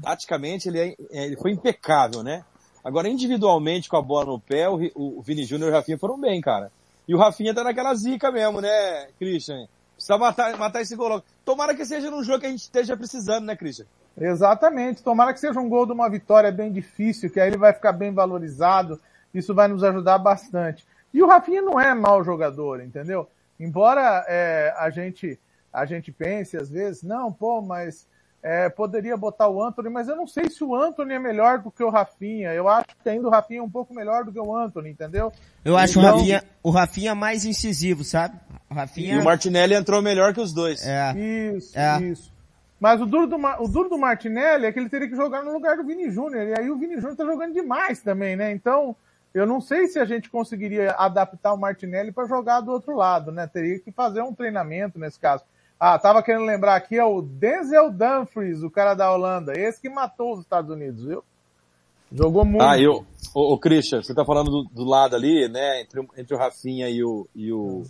Speaker 6: Taticamente, ele, é- é, ele foi impecável, né? Agora, individualmente, com a bola no pé, o, o Vini Júnior e o Rafinha foram bem, cara. E o Rafinha tá naquela zica mesmo, né, Christian? Precisa matar, matar esse gol logo. Tomara que seja num jogo que a gente esteja precisando, né, Christian?
Speaker 5: Exatamente. Tomara que seja um gol de uma vitória bem difícil, que aí ele vai ficar bem valorizado. Isso vai nos ajudar bastante. E o Rafinha não é mau jogador, entendeu? Embora é, a gente a gente pense às vezes, não, pô, mas é, poderia botar o Anthony, mas eu não sei se o Anthony é melhor do que o Rafinha. Eu acho que ainda o Rafinha é um pouco melhor do que o Anthony, entendeu?
Speaker 3: Eu acho então, o, Rafinha, o Rafinha mais incisivo, sabe?
Speaker 6: O Rafinha... E o Martinelli entrou melhor que os dois.
Speaker 5: É. Isso, é. isso. Mas o duro, do, o duro do Martinelli é que ele teria que jogar no lugar do Vini Júnior. E aí o Vini Júnior tá jogando demais também, né? Então, eu não sei se a gente conseguiria adaptar o Martinelli para jogar do outro lado, né? Teria que fazer um treinamento nesse caso. Ah, tava querendo lembrar aqui, é o Denzel Dumfries, o cara da Holanda, esse que matou os Estados Unidos, viu? Jogou muito.
Speaker 6: Ah, eu, o, o Christian, você tá falando do, do, lado ali, né, entre, entre o Rafinha e o, e o,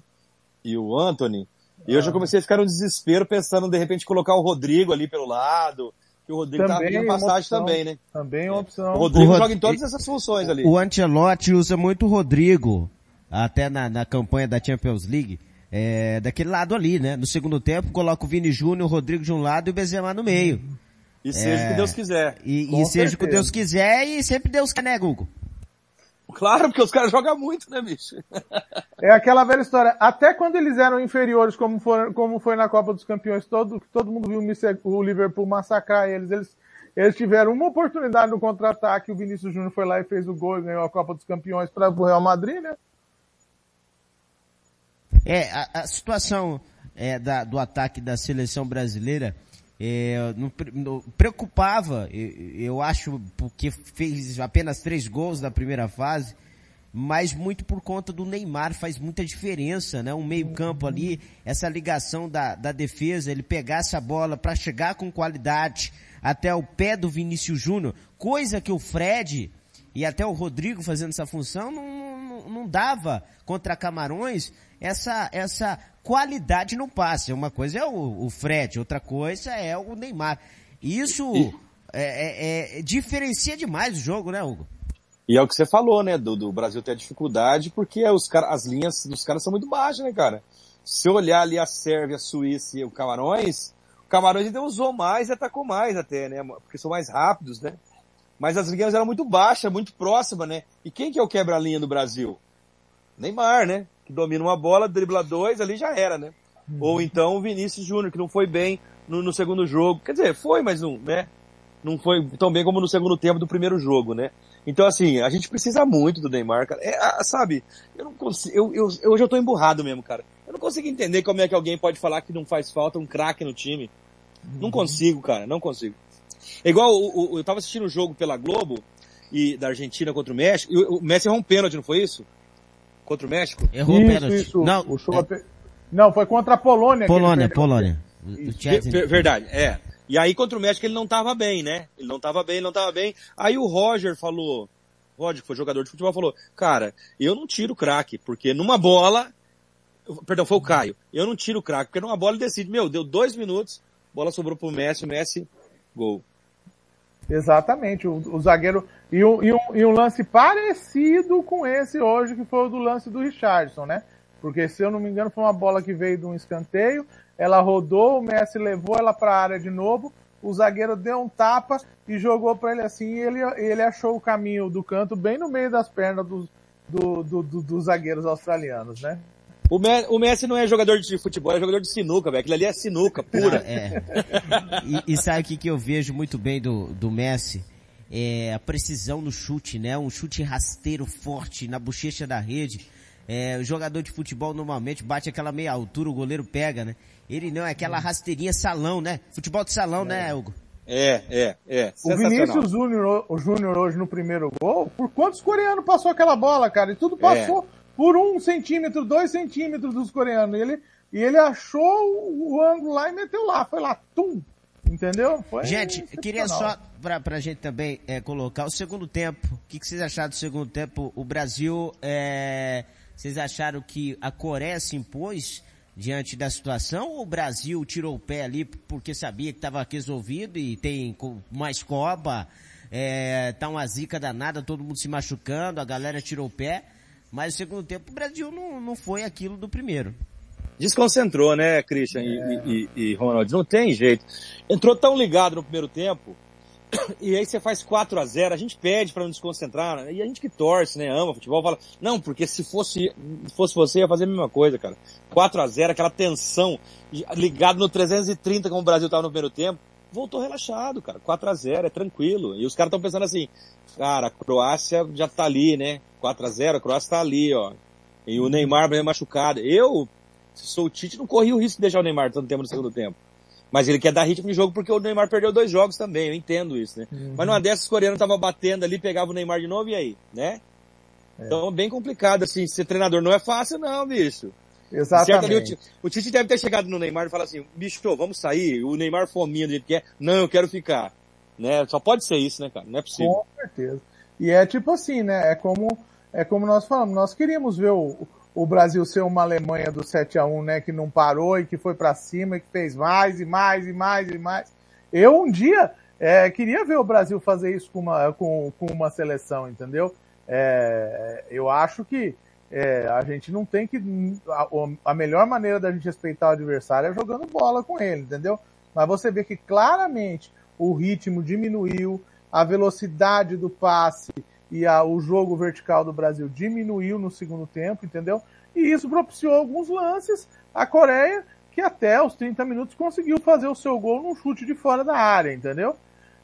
Speaker 6: e o Anthony, e eu já comecei a ficar no desespero pensando, de repente, colocar o Rodrigo ali pelo lado, que o Rodrigo também tá pedindo passagem também, né?
Speaker 5: Também é uma opção.
Speaker 6: O Rodrigo o joga em todas essas funções ali.
Speaker 3: O Ancelotti usa muito o Rodrigo, até na, na campanha da Champions League, é, daquele lado ali, né? No segundo tempo, coloca o Vini Júnior, o Rodrigo de um lado e o Benzema no meio.
Speaker 6: E seja o que é, Deus quiser.
Speaker 3: E, e seja o que Deus quiser e sempre Deus quer, né, Google?
Speaker 6: Claro, porque os caras jogam muito, né, bicho?
Speaker 5: é aquela velha história. Até quando eles eram inferiores, como, for, como foi na Copa dos Campeões, todo, todo mundo viu o Liverpool massacrar eles. Eles, eles tiveram uma oportunidade no contra-ataque, o Vinícius Júnior foi lá e fez o gol e ganhou a Copa dos Campeões para o Real Madrid, né?
Speaker 3: É, a, a situação é, da, do ataque da seleção brasileira é, não, não, preocupava, eu, eu, acho, porque fez apenas três gols na primeira fase, mas muito por conta do Neymar faz muita diferença, né? Um meio campo ali, essa ligação da, da defesa, ele pegar essa bola para chegar com qualidade até o pé do Vinícius Júnior, coisa que o Fred e até o Rodrigo fazendo essa função não, não, não dava contra Camarões, essa, essa qualidade no passe. Uma coisa é o, o Fred, outra coisa é o Neymar. Isso é, é, é, diferencia demais o jogo, né, Hugo?
Speaker 6: E é o que você falou, né, do, do Brasil ter dificuldade, porque os cara, as linhas dos caras são muito baixas, né, cara? Se olhar ali a Sérvia, a Suíça e o Camarões, o Camarões ainda usou mais e atacou mais até, né? Porque são mais rápidos, né? Mas as linhas eram muito baixas, muito próximas, né? E quem que é o quebra-linha do Brasil? Neymar, né? Que domina uma bola, dribla dois, ali já era, né? Uhum. Ou então o Vinícius Júnior, que não foi bem no, no, segundo jogo. Quer dizer, foi, mas não, né? Não foi tão bem como no segundo tempo do primeiro jogo, né? Então, assim, a gente precisa muito do Neymar, cara. É, sabe, eu não consigo, eu, eu, eu, hoje eu tô emburrado mesmo, cara. Eu não consigo entender como é que alguém pode falar que não faz falta um craque no time. Uhum. Não consigo, cara, não consigo. É igual, o, o, eu tava assistindo o jogo pela Globo, e da Argentina contra o México, e o, o Messi errou um pênalti, não foi isso? Contra o México?
Speaker 5: Errou isso, o pênalti. Isso. Não, o é... não, foi contra a Polônia.
Speaker 3: Polônia, Polônia.
Speaker 6: verdade, é. E aí contra o México ele não tava bem, né? Ele não tava bem, ele não tava bem. Aí o Roger falou, Roger, que foi jogador de futebol, falou, cara, eu não tiro craque, porque numa bola, perdão, foi o Caio, eu não tiro craque, porque numa bola ele decide, meu, deu dois minutos, bola sobrou pro Messi, o Messi, gol.
Speaker 5: Exatamente, o, o zagueiro. E um, e, um, e um lance parecido com esse hoje, que foi o do lance do Richardson, né? Porque se eu não me engano foi uma bola que veio de um escanteio, ela rodou, o Messi levou ela para a área de novo, o zagueiro deu um tapa e jogou para ele assim, e ele, ele achou o caminho do canto bem no meio das pernas dos, do, do, do, dos zagueiros australianos, né?
Speaker 6: O, Me o Messi não é jogador de futebol, é jogador de sinuca, velho. Aquilo ali é sinuca pura.
Speaker 3: é. E, e sabe o que, que eu vejo muito bem do, do Messi? É a precisão no chute, né? Um chute rasteiro forte na bochecha da rede. É, o jogador de futebol normalmente bate aquela meia altura, o goleiro pega, né? Ele não, é aquela rasteirinha salão, né? Futebol de salão, é. né, Hugo?
Speaker 6: É, é, é.
Speaker 5: O Vinícius Júnior, o Júnior hoje no primeiro gol, por quantos coreanos passou aquela bola, cara? E tudo passou. É por um centímetro, dois centímetros dos coreanos. E ele, e ele achou o ângulo lá e meteu lá. Foi lá, tum! Entendeu? Foi
Speaker 3: gente, queria só pra, pra gente também é, colocar o segundo tempo. O que, que vocês acharam do segundo tempo? O Brasil, é, vocês acharam que a Coreia se impôs diante da situação ou o Brasil tirou o pé ali porque sabia que estava resolvido e tem mais Copa, é, tá uma zica danada, todo mundo se machucando, a galera tirou o pé? Mas o segundo tempo o Brasil não, não foi aquilo do primeiro.
Speaker 6: Desconcentrou, né, Christian é. e, e, e Ronald? Não tem jeito. Entrou tão ligado no primeiro tempo, e aí você faz 4 a 0 a gente pede para não desconcentrar, né? e a gente que torce, né, ama futebol, fala, não, porque se fosse, fosse você ia fazer a mesma coisa, cara. 4 a 0 aquela tensão, ligado no 330 como o Brasil tava no primeiro tempo, voltou relaxado, cara. 4 a 0 é tranquilo. E os caras estão pensando assim, cara, a Croácia já tá ali, né? 4 a 0 a Croácia tá ali, ó. E o Neymar meio machucado. Eu, se sou o Tite, não corri o risco de deixar o Neymar tanto tempo no segundo tempo. Mas ele quer dar ritmo de jogo porque o Neymar perdeu dois jogos também, eu entendo isso, né? Uhum. Mas numa dessas, os coreanos tava batendo ali, pegava o Neymar de novo e aí, né? É. Então, bem complicado, assim, ser treinador não é fácil não, bicho.
Speaker 5: Exatamente.
Speaker 6: Ali, o, Tite deve ter chegado no Neymar e falar assim, bicho, vamos sair, o Neymar fominha do jeito que é, não, eu quero ficar. Né? Só pode ser isso, né, cara? Não é possível.
Speaker 5: Com certeza. E é tipo assim, né? É como, é como nós falamos, nós queríamos ver o, o Brasil ser uma Alemanha do 7 a 1 né, que não parou e que foi para cima e que fez mais e mais e mais e mais. Eu um dia é, queria ver o Brasil fazer isso com uma, com, com uma seleção, entendeu? É, eu acho que é, a gente não tem que. A, a, melhor maneira da gente respeitar o adversário é jogando bola com ele, entendeu? Mas você vê que claramente o ritmo diminuiu, a velocidade do passe e a, o jogo vertical do Brasil diminuiu no segundo tempo, entendeu? E isso propiciou alguns lances. A Coreia, que até os 30 minutos conseguiu fazer o seu gol num chute de fora da área, entendeu?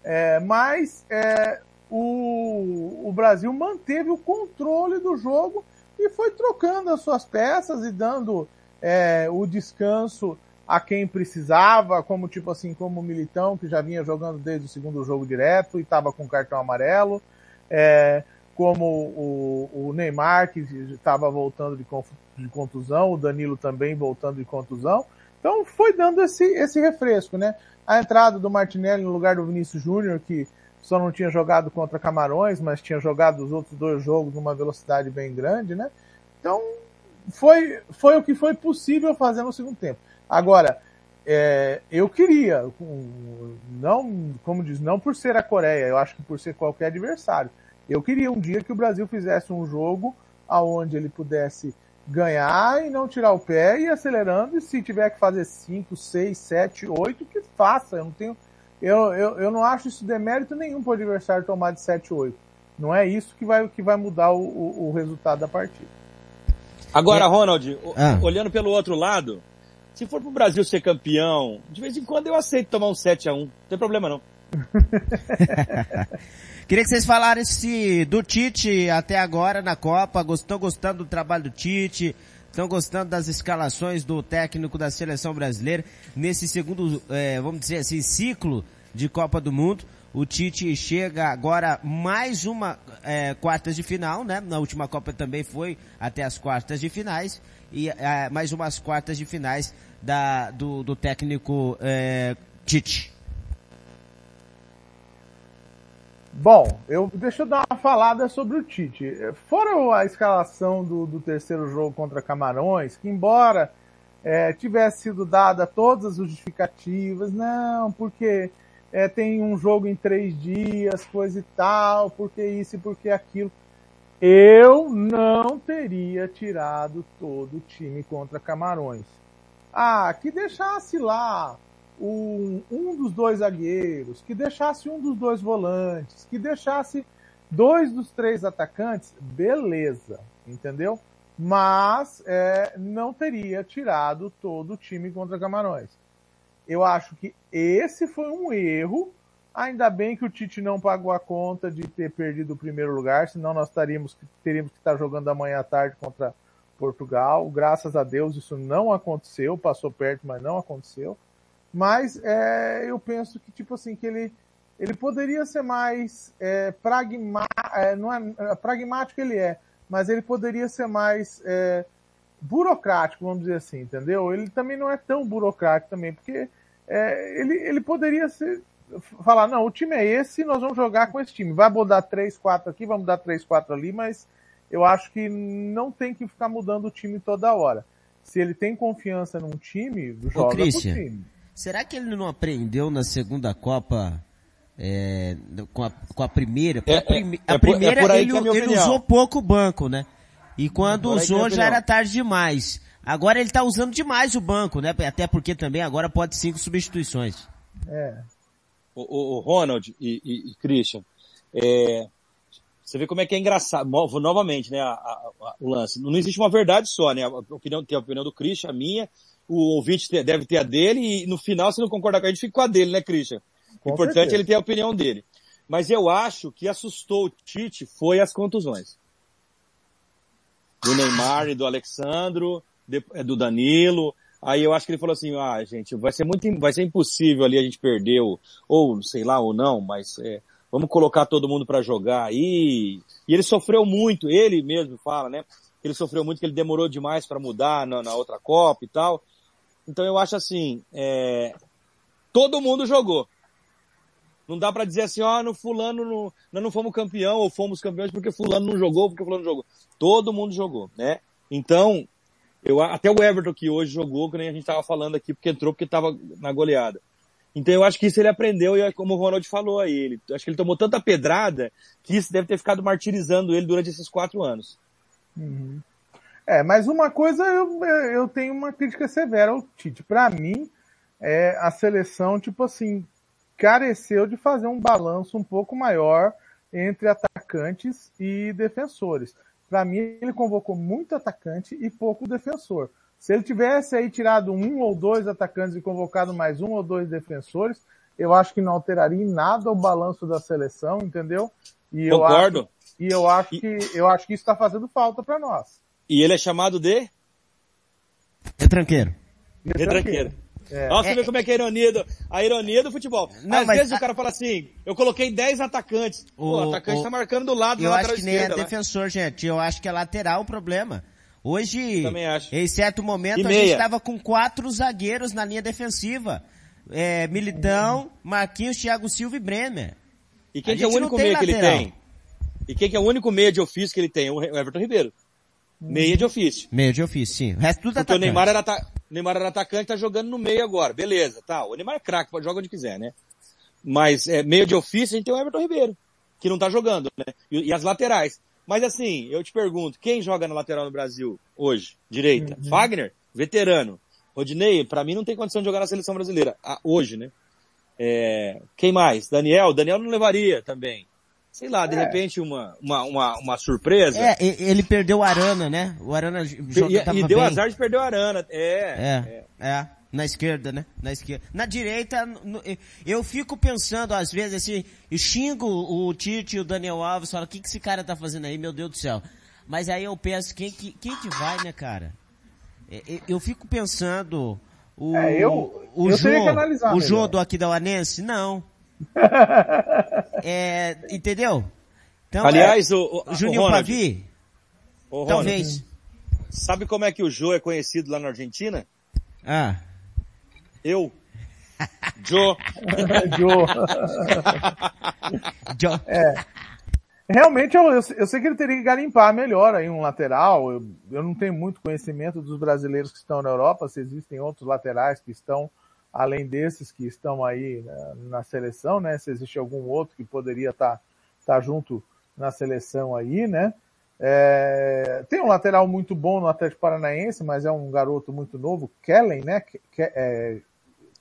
Speaker 5: É, mas é, o, o Brasil manteve o controle do jogo e foi trocando as suas peças e dando é, o descanso a quem precisava, como tipo assim, como o Militão, que já vinha jogando desde o segundo jogo direto e estava com cartão amarelo é, como o, o, Neymar, que estava voltando de, de, contusão, o Danilo também voltando de contusão. Então foi dando esse, esse refresco, né? A entrada do Martinelli no lugar do Vinícius Júnior, que só não tinha jogado contra Camarões, mas tinha jogado os outros dois jogos numa velocidade bem grande, né? Então foi, foi o que foi possível fazer no segundo tempo. Agora, é, eu queria, não, como diz, não por ser a Coreia, eu acho que por ser qualquer adversário. Eu queria um dia que o Brasil fizesse um jogo aonde ele pudesse ganhar e não tirar o pé e ir acelerando, e se tiver que fazer 5, 6, 7, 8, que faça. Eu não tenho. Eu, eu, eu não acho isso demérito nenhum para o adversário tomar de 7, 8. Não é isso que vai, que vai mudar o, o, o resultado da partida.
Speaker 6: Agora, Ronald, ah. olhando pelo outro lado, se for pro Brasil ser campeão, de vez em quando eu aceito tomar um 7 a 1 Não tem problema não.
Speaker 3: Queria que vocês falassem do Tite até agora na Copa. Estão gostando do trabalho do Tite? Estão gostando das escalações do técnico da seleção brasileira nesse segundo, é, vamos dizer assim, ciclo de Copa do Mundo? O Tite chega agora mais uma é, quartas de final, né? Na última Copa também foi até as quartas de finais e é, mais umas quartas de finais da, do, do técnico é, Tite.
Speaker 5: Bom, eu, deixa eu dar uma falada sobre o Tite. Fora a escalação do, do terceiro jogo contra Camarões, que embora é, tivesse sido dada todas as justificativas, não, porque é, tem um jogo em três dias, coisa e tal, porque isso e porque aquilo. Eu não teria tirado todo o time contra Camarões. Ah, que deixasse lá um, um dos dois zagueiros, que deixasse um dos dois volantes, que deixasse dois dos três atacantes, beleza, entendeu? Mas é, não teria tirado todo o time contra Camarões. Eu acho que esse foi um erro. Ainda bem que o Tite não pagou a conta de ter perdido o primeiro lugar, senão nós teríamos que estar jogando amanhã à tarde contra Portugal. Graças a Deus isso não aconteceu, passou perto, mas não aconteceu. Mas é, eu penso que, tipo assim, que ele, ele poderia ser mais é, é, não é, é, pragmático ele é, mas ele poderia ser mais é, burocrático, vamos dizer assim, entendeu? Ele também não é tão burocrático também, porque é, ele, ele poderia ser, falar, não, o time é esse, nós vamos jogar com esse time. Vai mudar 3, 4 aqui, vamos dar 3, 4 ali, mas eu acho que não tem que ficar mudando o time toda hora. Se ele tem confiança num time, joga com o time.
Speaker 3: Será que ele não aprendeu na segunda Copa é, com, a, com a primeira? É, a, prime, é, a primeira é ele, ele usou pouco o banco, né? E quando usou já era tarde demais. Agora ele tá usando demais o banco, né? Até porque também agora pode cinco substituições.
Speaker 5: É.
Speaker 6: O, o, o Ronald e, e, e Christian, é, você vê como é que é engraçado, novamente, né, a, a, a, o lance. Não existe uma verdade só, né? A opinião, tem a opinião do Christian, a minha, o ouvinte deve ter a dele, e no final, se não concordar com a gente, fica com a dele, né, Christian? O importante certeza. é ele ter a opinião dele. Mas eu acho que assustou o Tite foi as contusões. Do Neymar e do Alexandro, de, é, do Danilo. Aí eu acho que ele falou assim, ah, gente, vai ser muito, vai ser impossível ali a gente perder, ou, ou sei lá, ou não, mas é, vamos colocar todo mundo para jogar aí. E ele sofreu muito, ele mesmo fala, né? Ele sofreu muito, que ele demorou demais para mudar na, na, outra Copa e tal. Então eu acho assim, é, todo mundo jogou. Não dá para dizer assim, ó, oh, no fulano não, nós não fomos campeão ou fomos campeões porque fulano não jogou, porque fulano não jogou. Todo mundo jogou, né? Então, eu, até o Everton que hoje jogou, que nem a gente tava falando aqui, porque entrou porque tava na goleada. Então eu acho que isso ele aprendeu e é como o Ronald falou aí, ele, acho que ele tomou tanta pedrada que isso deve ter ficado martirizando ele durante esses quatro anos.
Speaker 5: Uhum. É, mas uma coisa eu, eu tenho uma crítica severa ao Tite. Para mim, é a seleção, tipo assim, careceu de fazer um balanço um pouco maior entre atacantes e defensores. Para mim, ele convocou muito atacante e pouco defensor. Se ele tivesse aí tirado um ou dois atacantes e convocado mais um ou dois defensores, eu acho que não alteraria em nada o balanço da seleção, entendeu?
Speaker 6: E Concordo.
Speaker 5: Eu acho, e eu acho que eu acho que isso está fazendo falta para nós.
Speaker 6: E ele é chamado de
Speaker 3: retranqueiro.
Speaker 6: Retranqueiro. É. Nossa, é, vê como é que é a ironia do, a ironia do futebol. Não, Às vezes a... o cara fala assim, eu coloquei 10 atacantes. O, Pô, o atacante o, tá marcando do lado
Speaker 3: Eu acho que nem é defensor, gente. Eu acho que é lateral o problema. Hoje, em certo momento, a gente estava com quatro zagueiros na linha defensiva. É, Militão, Marquinhos, Thiago Silva e Bremer.
Speaker 6: E quem que é o único meia que ele tem? E quem que é o único meia de ofício que ele tem? O Everton Ribeiro. Meia de ofício.
Speaker 3: Meia de ofício, sim. O resto tudo
Speaker 6: Porque atacante. o Neymar era, ta... Neymar era atacante, tá jogando no meio agora. Beleza, tá. O Neymar é craque, joga onde quiser, né? Mas é, meio de ofício a gente tem o Everton Ribeiro, que não tá jogando, né? E, e, as laterais. Mas assim, eu te pergunto, quem joga na lateral no Brasil hoje? Direita? Uhum. Wagner? Veterano. Rodinei, para mim não tem condição de jogar na seleção brasileira. Ah, hoje, né? É, quem mais? Daniel? Daniel não levaria também sei lá, de é. repente uma, uma, uma, uma, surpresa.
Speaker 3: É, ele perdeu o Arana, né? O Arana
Speaker 6: joga, e, e deu bem. azar de perder o Arana. É,
Speaker 3: é, é, é. Na esquerda, né? Na esquerda. Na direita, eu fico pensando às vezes assim, eu xingo o Tite e o Daniel Alves, falo, o que, que esse cara tá fazendo aí, meu Deus do céu. Mas aí eu penso, quem que, quem que vai, né, cara? Eu fico pensando, o, é, eu, o eu Jô, o Jô do aqui da Uanense, não. é, entendeu?
Speaker 6: Então, Aliás, é, o,
Speaker 3: o Juninho Ronald, Pavi, o talvez.
Speaker 6: Sabe como é que o Jô é conhecido lá na Argentina?
Speaker 3: Ah.
Speaker 6: Eu. Joe.
Speaker 5: Joe. Joe. É. Realmente, eu, eu, sei que ele teria que garimpar melhor aí um lateral. Eu, eu não tenho muito conhecimento dos brasileiros que estão na Europa, se existem outros laterais que estão além desses que estão aí na, na seleção, né? Se existe algum outro que poderia estar tá, tá junto na seleção aí, né? É, tem um lateral muito bom no Atlético Paranaense, mas é um garoto muito novo, Kellen, né? Ke, é,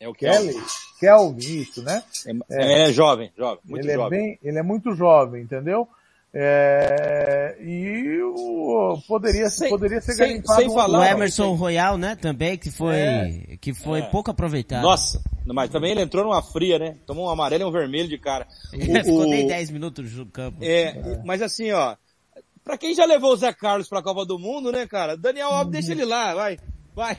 Speaker 6: é o Kelly.
Speaker 5: Kelvin, isso, né?
Speaker 6: É, é, jovem, jovem, muito
Speaker 5: ele
Speaker 6: jovem.
Speaker 5: É bem, ele é muito jovem, entendeu? É, e o, poderia, sem, poderia ser sem,
Speaker 3: sem falar, o Emerson Royal, né, também, que foi, é, que foi é. pouco aproveitado.
Speaker 6: Nossa, mas também ele entrou numa fria, né? Tomou um amarelo e um vermelho de cara.
Speaker 3: O, Ficou nem 10 minutos no campo.
Speaker 6: É, mas assim, ó, pra quem já levou o Zé Carlos pra Copa do Mundo, né, cara? Daniel Alves, deixa ele lá, vai. Vai.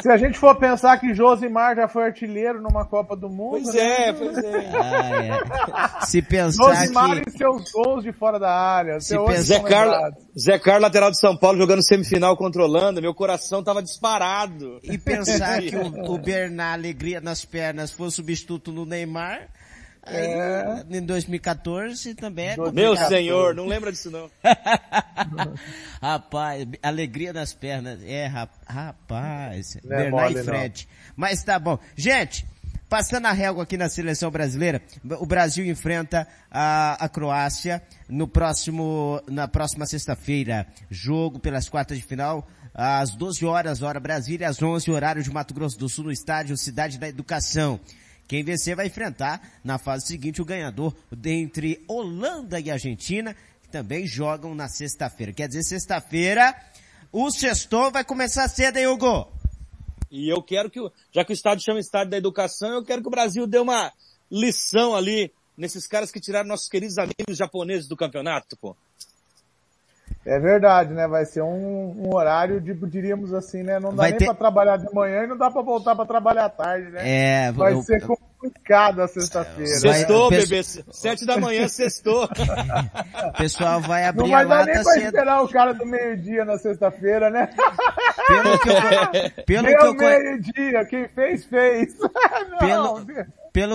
Speaker 5: Se a gente for pensar que Josimar já foi artilheiro numa Copa do Mundo.
Speaker 6: Pois né? é, pois é.
Speaker 3: Ah, é. Se pensar
Speaker 5: Josimar
Speaker 3: que...
Speaker 5: e seus gols de fora da área.
Speaker 6: Se pensa... Zé, Carlos, Zé Carlos, lateral de São Paulo, jogando semifinal controlando, meu coração tava disparado.
Speaker 3: E pensar que o, o Bernard Alegria nas pernas foi o substituto no Neymar. É... Em 2014 também é
Speaker 6: Meu senhor, não lembra disso não.
Speaker 3: rapaz, alegria nas pernas. É, rapaz. Não é Bernard e Fred. Não. Mas tá bom. Gente, passando a régua aqui na seleção brasileira, o Brasil enfrenta a, a Croácia no próximo, na próxima sexta-feira. Jogo pelas quartas de final às 12 horas, hora Brasília, às 11 horário de Mato Grosso do Sul, no estádio Cidade da Educação. Quem vencer vai enfrentar na fase seguinte o ganhador entre Holanda e Argentina, que também jogam na sexta-feira. Quer dizer, sexta-feira, o sextou vai começar cedo, hein, Hugo?
Speaker 6: E eu quero que, já que o estádio chama Estádio da Educação, eu quero que o Brasil dê uma lição ali nesses caras que tiraram nossos queridos amigos japoneses do campeonato, pô.
Speaker 5: É verdade, né? Vai ser um, um horário, de, diríamos assim, né? Não dá
Speaker 3: Vai
Speaker 5: nem
Speaker 3: ter-
Speaker 5: pra trabalhar de manhã e não dá pra voltar pra trabalhar à tarde, né?
Speaker 3: É,
Speaker 5: Vai
Speaker 3: eu-
Speaker 5: ser complicado a sexta-feira.
Speaker 6: Sextou,
Speaker 3: Vai-
Speaker 6: bebê. Sete da manhã, sextou.
Speaker 3: O pessoal vai
Speaker 5: Não
Speaker 3: abrir
Speaker 5: vai
Speaker 3: a
Speaker 5: dar
Speaker 3: lata
Speaker 5: nem pra
Speaker 3: cedo.
Speaker 5: esperar o cara do meio-dia na sexta-feira, né?
Speaker 3: Pelo que eu, pelo que
Speaker 5: Deu
Speaker 3: eu,
Speaker 5: meio-dia, quem fez, fez. Não,
Speaker 3: pelo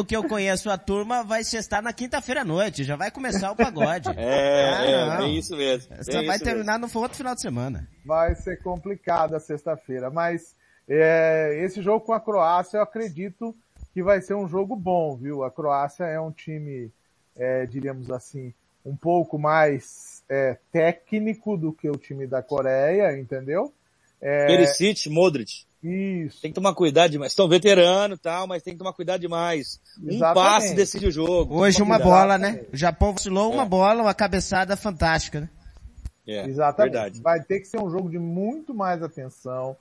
Speaker 3: que eu conheço a turma, vai sextar na quinta-feira à noite. Já vai começar o pagode.
Speaker 6: É,
Speaker 3: Ah,
Speaker 6: é, bem isso mesmo.
Speaker 3: Só
Speaker 6: bem
Speaker 3: vai
Speaker 6: isso
Speaker 3: terminar no outro final de semana.
Speaker 5: vai ser complicado a sexta-feira, mas é, esse jogo com a Croácia eu acredito que vai ser um jogo bom, viu? A Croácia é um time, é, diríamos assim, um pouco mais é, técnico do que o time da Coreia, entendeu? É,
Speaker 6: Perisic, Modric.
Speaker 5: Isso.
Speaker 6: Tem que tomar cuidado demais. Estão veterano e tal, mas tem que tomar cuidado demais. Um
Speaker 5: Exatamente.
Speaker 6: passe decide o jogo.
Speaker 3: Hoje uma
Speaker 6: cuidado.
Speaker 3: bola, né? O Japão vacilou uma bola, uma cabeçada fantástica, né?
Speaker 6: É,
Speaker 5: Exatamente.
Speaker 6: verdade.
Speaker 5: Vai ter que ser um jogo de muito mais atenção.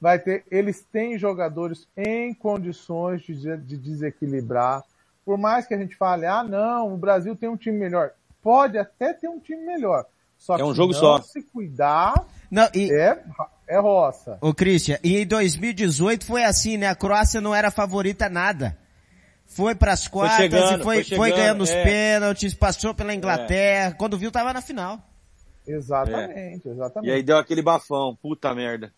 Speaker 5: Vai ter, eles têm jogadores em condições de, de desequilibrar. Por mais que a gente fale, ah, não, o Brasil tem um time melhor. Pode até ter um time melhor. Só
Speaker 6: É um
Speaker 5: que
Speaker 6: jogo
Speaker 5: não
Speaker 6: só.
Speaker 5: se cuidar
Speaker 3: Não, e,
Speaker 5: é, é roça.
Speaker 3: ô Christian, e em 2018 foi assim, né? A Croácia não era favorita a nada. Foi pras quartas
Speaker 6: chegando,
Speaker 3: e foi,
Speaker 6: foi
Speaker 3: foi,
Speaker 6: chegando,
Speaker 3: ganhando os
Speaker 6: é.
Speaker 3: pênaltis, passou pela Inglaterra. Quando viu, tava na final.
Speaker 5: Exatamente, exatamente.
Speaker 6: E aí deu aquele bafão. Puta merda.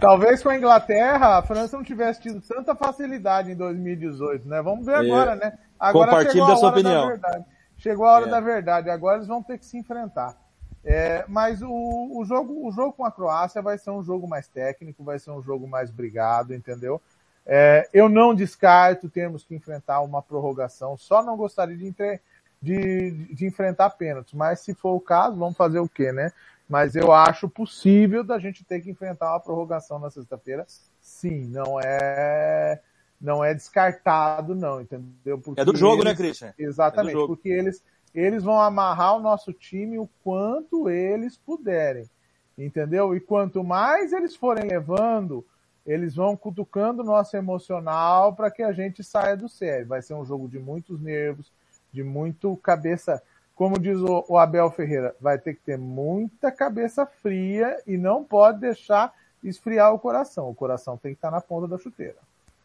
Speaker 5: Talvez com a Inglaterra a França não tivesse tido tanta facilidade em 2018, né? Vamos ver
Speaker 6: É.
Speaker 5: agora, né? Agora
Speaker 6: Compartilhe
Speaker 5: chegou a
Speaker 6: da sua
Speaker 5: hora da
Speaker 6: opinião.
Speaker 5: verdade. Chegou a hora
Speaker 6: É.
Speaker 5: da verdade. Agora eles vão ter que se enfrentar. É, mas o, o jogo, o jogo com a Croácia vai ser um jogo mais técnico, vai ser um jogo mais brigado, entendeu? É, eu não descarto termos que enfrentar uma prorrogação, só não gostaria de, entre- de, de enfrentar pênaltis, mas se for o caso, vamos fazer o quê, né? Mas eu acho possível da gente ter que enfrentar uma prorrogação na sexta-feira. Sim, não é não é descartado não, entendeu? Porque
Speaker 6: É do jogo, né,
Speaker 5: eles-
Speaker 6: Christian?
Speaker 5: Exatamente,
Speaker 6: É do jogo.
Speaker 5: porque eles eles vão amarrar o nosso time o quanto eles puderem, entendeu? E quanto mais eles forem levando, eles vão cutucando o nosso emocional para que a gente saia do sério. Vai ser um jogo de muitos nervos, de muito cabeça, como diz o, Abel Ferreira, vai ter que ter muita cabeça fria e não pode deixar esfriar o coração. O coração tem que estar na ponta da chuteira.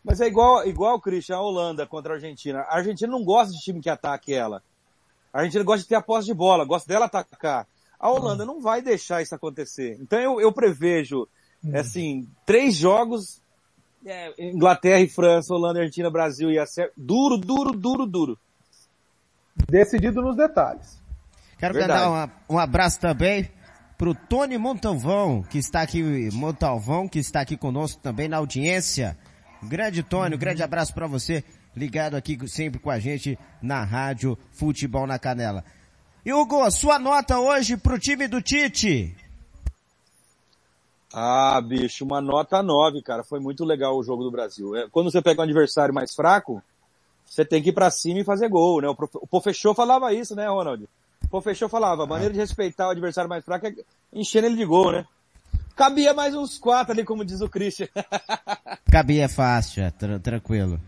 Speaker 6: Mas é igual, igual, Christian, a Holanda contra a Argentina. A Argentina não gosta de time que ataque ela. A Argentina gosta de ter a posse de bola, gosta dela atacar. A Holanda não vai deixar isso acontecer. Então eu, eu prevejo, assim, três jogos, é, Inglaterra e França, Holanda, Argentina, Brasil e a Sérvia. Duro, duro, duro, duro.
Speaker 5: Decidido nos detalhes.
Speaker 3: Quero
Speaker 6: Verdade.
Speaker 3: mandar uma- um abraço também pro Tony Montalvão, que está aqui, Montalvão, que está aqui conosco também na audiência. Grande Tony, um grande abraço para você, ligado aqui sempre com a gente na Rádio Futebol na Canela. E Hugo, sua nota hoje pro time do Tite?
Speaker 6: Ah, bicho, uma nota 9, cara. Foi muito legal o jogo do Brasil. É, Quando você pega um adversário mais fraco, você tem que ir pra cima e fazer gol, né? O O Pofechou falava isso, né, Ronald? O Pofechou falava, a maneira de respeitar o adversário mais fraco é enchendo ele de gol, né? Cabia mais uns quatro ali, como diz o Christian.
Speaker 3: Cabia fácil, é, tra- tranquilo.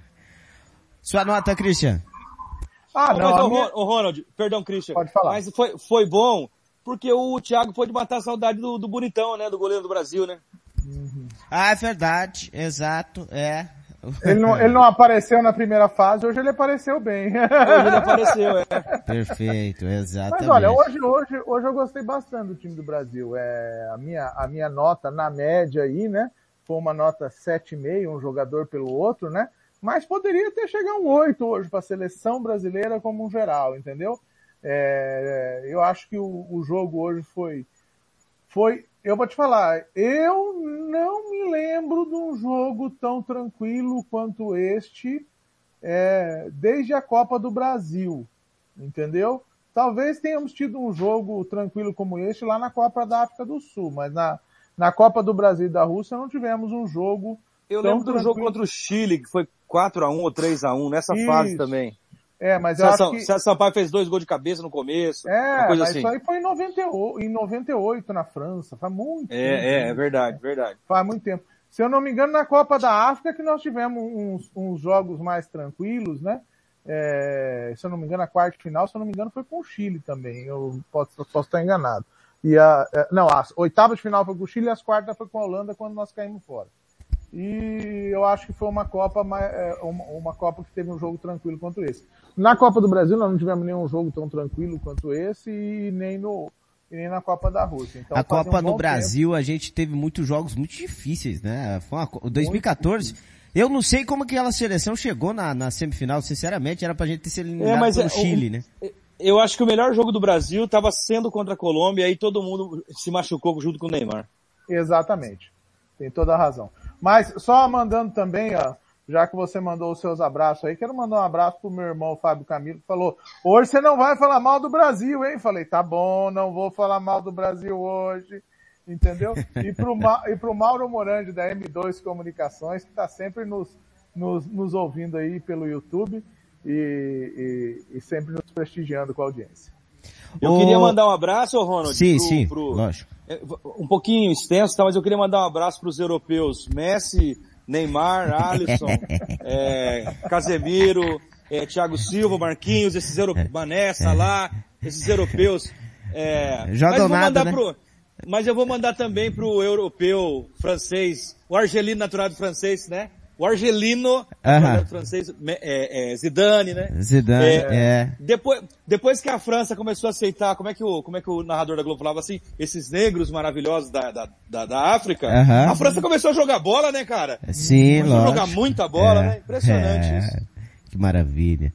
Speaker 3: Sua nota, Christian?
Speaker 5: Ah, não,
Speaker 6: mas, ô,
Speaker 5: minha-
Speaker 6: ô, Ronald, perdão, Christian.
Speaker 5: Pode falar.
Speaker 6: Mas foi, foi bom, porque o Thiago pôde matar a saudade do, do bonitão, né? Do goleiro do Brasil, né?
Speaker 3: Ah, é verdade, exato, é.
Speaker 5: Ele não, ele não apareceu na primeira fase, hoje ele apareceu bem.
Speaker 6: Hoje ele apareceu, é.
Speaker 3: Perfeito, exatamente.
Speaker 5: Mas olha, hoje, hoje, hoje eu gostei bastante do time do Brasil. É, a, minha, a minha nota na média aí, né? Foi uma nota 7,5, um jogador pelo outro, né? Mas poderia ter chegado um 8 hoje para a seleção brasileira como um geral, entendeu? É, eu acho que o, o jogo hoje foi, foi, eu vou te falar, eu não me lembro de um jogo tão tranquilo quanto este é, desde a Copa do Brasil, entendeu? Talvez tenhamos tido um jogo tranquilo como este lá na Copa da África do Sul, mas na, Na Copa do Brasil e da Rússia não tivemos um jogo.
Speaker 6: Eu lembro do jogo contra o Chile, que foi 4x1 ou 3x1, nessa Isso. fase também.
Speaker 5: É, mas eu César, acho que...
Speaker 6: César Sampaio fez dois gols de cabeça no começo.
Speaker 5: É, mas assim. isso aí foi em 98, em 98 na França, faz muito
Speaker 6: é, tempo. É, é verdade, verdade.
Speaker 5: Faz muito tempo. Se eu não me engano, na Copa da África que nós tivemos uns, uns jogos mais tranquilos, né? É, se eu não me engano, a quarta final, se eu não me engano, foi com o Chile também. Eu posso, posso estar enganado. E a, é, não, a oitava de final foi com o Chile e as quartas foi com a Holanda quando nós caímos fora. E eu acho que foi uma Copa, é, uma, Copa que teve um jogo tranquilo quanto esse. Na Copa do Brasil nós não tivemos nenhum jogo tão tranquilo quanto esse e nem no e nem na Copa da Rússia. Então,
Speaker 3: a Copa um no Brasil tempo... a gente teve muitos jogos muito difíceis, né? Foi uma, 2014. Eu não sei como aquela seleção chegou na, na semifinal, sinceramente, era pra gente ter sido eliminado é, mas pelo é, Chile, o, né?
Speaker 6: Eu acho que o melhor jogo do Brasil estava sendo contra a Colômbia e aí todo mundo se machucou junto com o Neymar.
Speaker 5: Exatamente. Tem toda a razão. Mas só mandando também, ó, já que você mandou os seus abraços aí, quero mandar um abraço pro meu irmão Fábio Camilo, que falou, hoje você não vai falar mal do Brasil, hein? Falei, tá bom, não vou falar mal do Brasil hoje, entendeu? E pro, Ma e pro Mauro Morandi, da M2 Comunicações, que tá sempre nos, nos, nos ouvindo aí pelo YouTube e, e, e, sempre nos prestigiando com a audiência.
Speaker 6: Eu o... queria mandar um abraço, Ronald.
Speaker 3: Sim, pro, sim, pro... lógico.
Speaker 6: É, um pouquinho extenso, tá? mas eu queria mandar um abraço para os europeus. Messi, Neymar, Alisson, é, Casemiro, é, Thiago Silva, Marquinhos, esses europeus, Mané, lá, esses europeus. É,
Speaker 3: Joga nada, né? Pro,
Speaker 6: mas eu vou mandar também pro europeu francês, o argelino naturado francês, né? O argelino,
Speaker 3: uh
Speaker 6: francês, é, é, Zidane, né?
Speaker 3: Zidane, é, é.
Speaker 6: Depois, depois que a França começou a aceitar, como é que o, como é que o narrador da Globo falava assim, esses negros maravilhosos da, da, da, da África,
Speaker 3: uh
Speaker 6: a França começou a jogar bola, né, cara?
Speaker 3: Sim,
Speaker 6: começou lógico. a jogar muita bola, né? Impressionante é. isso.
Speaker 3: Que maravilha.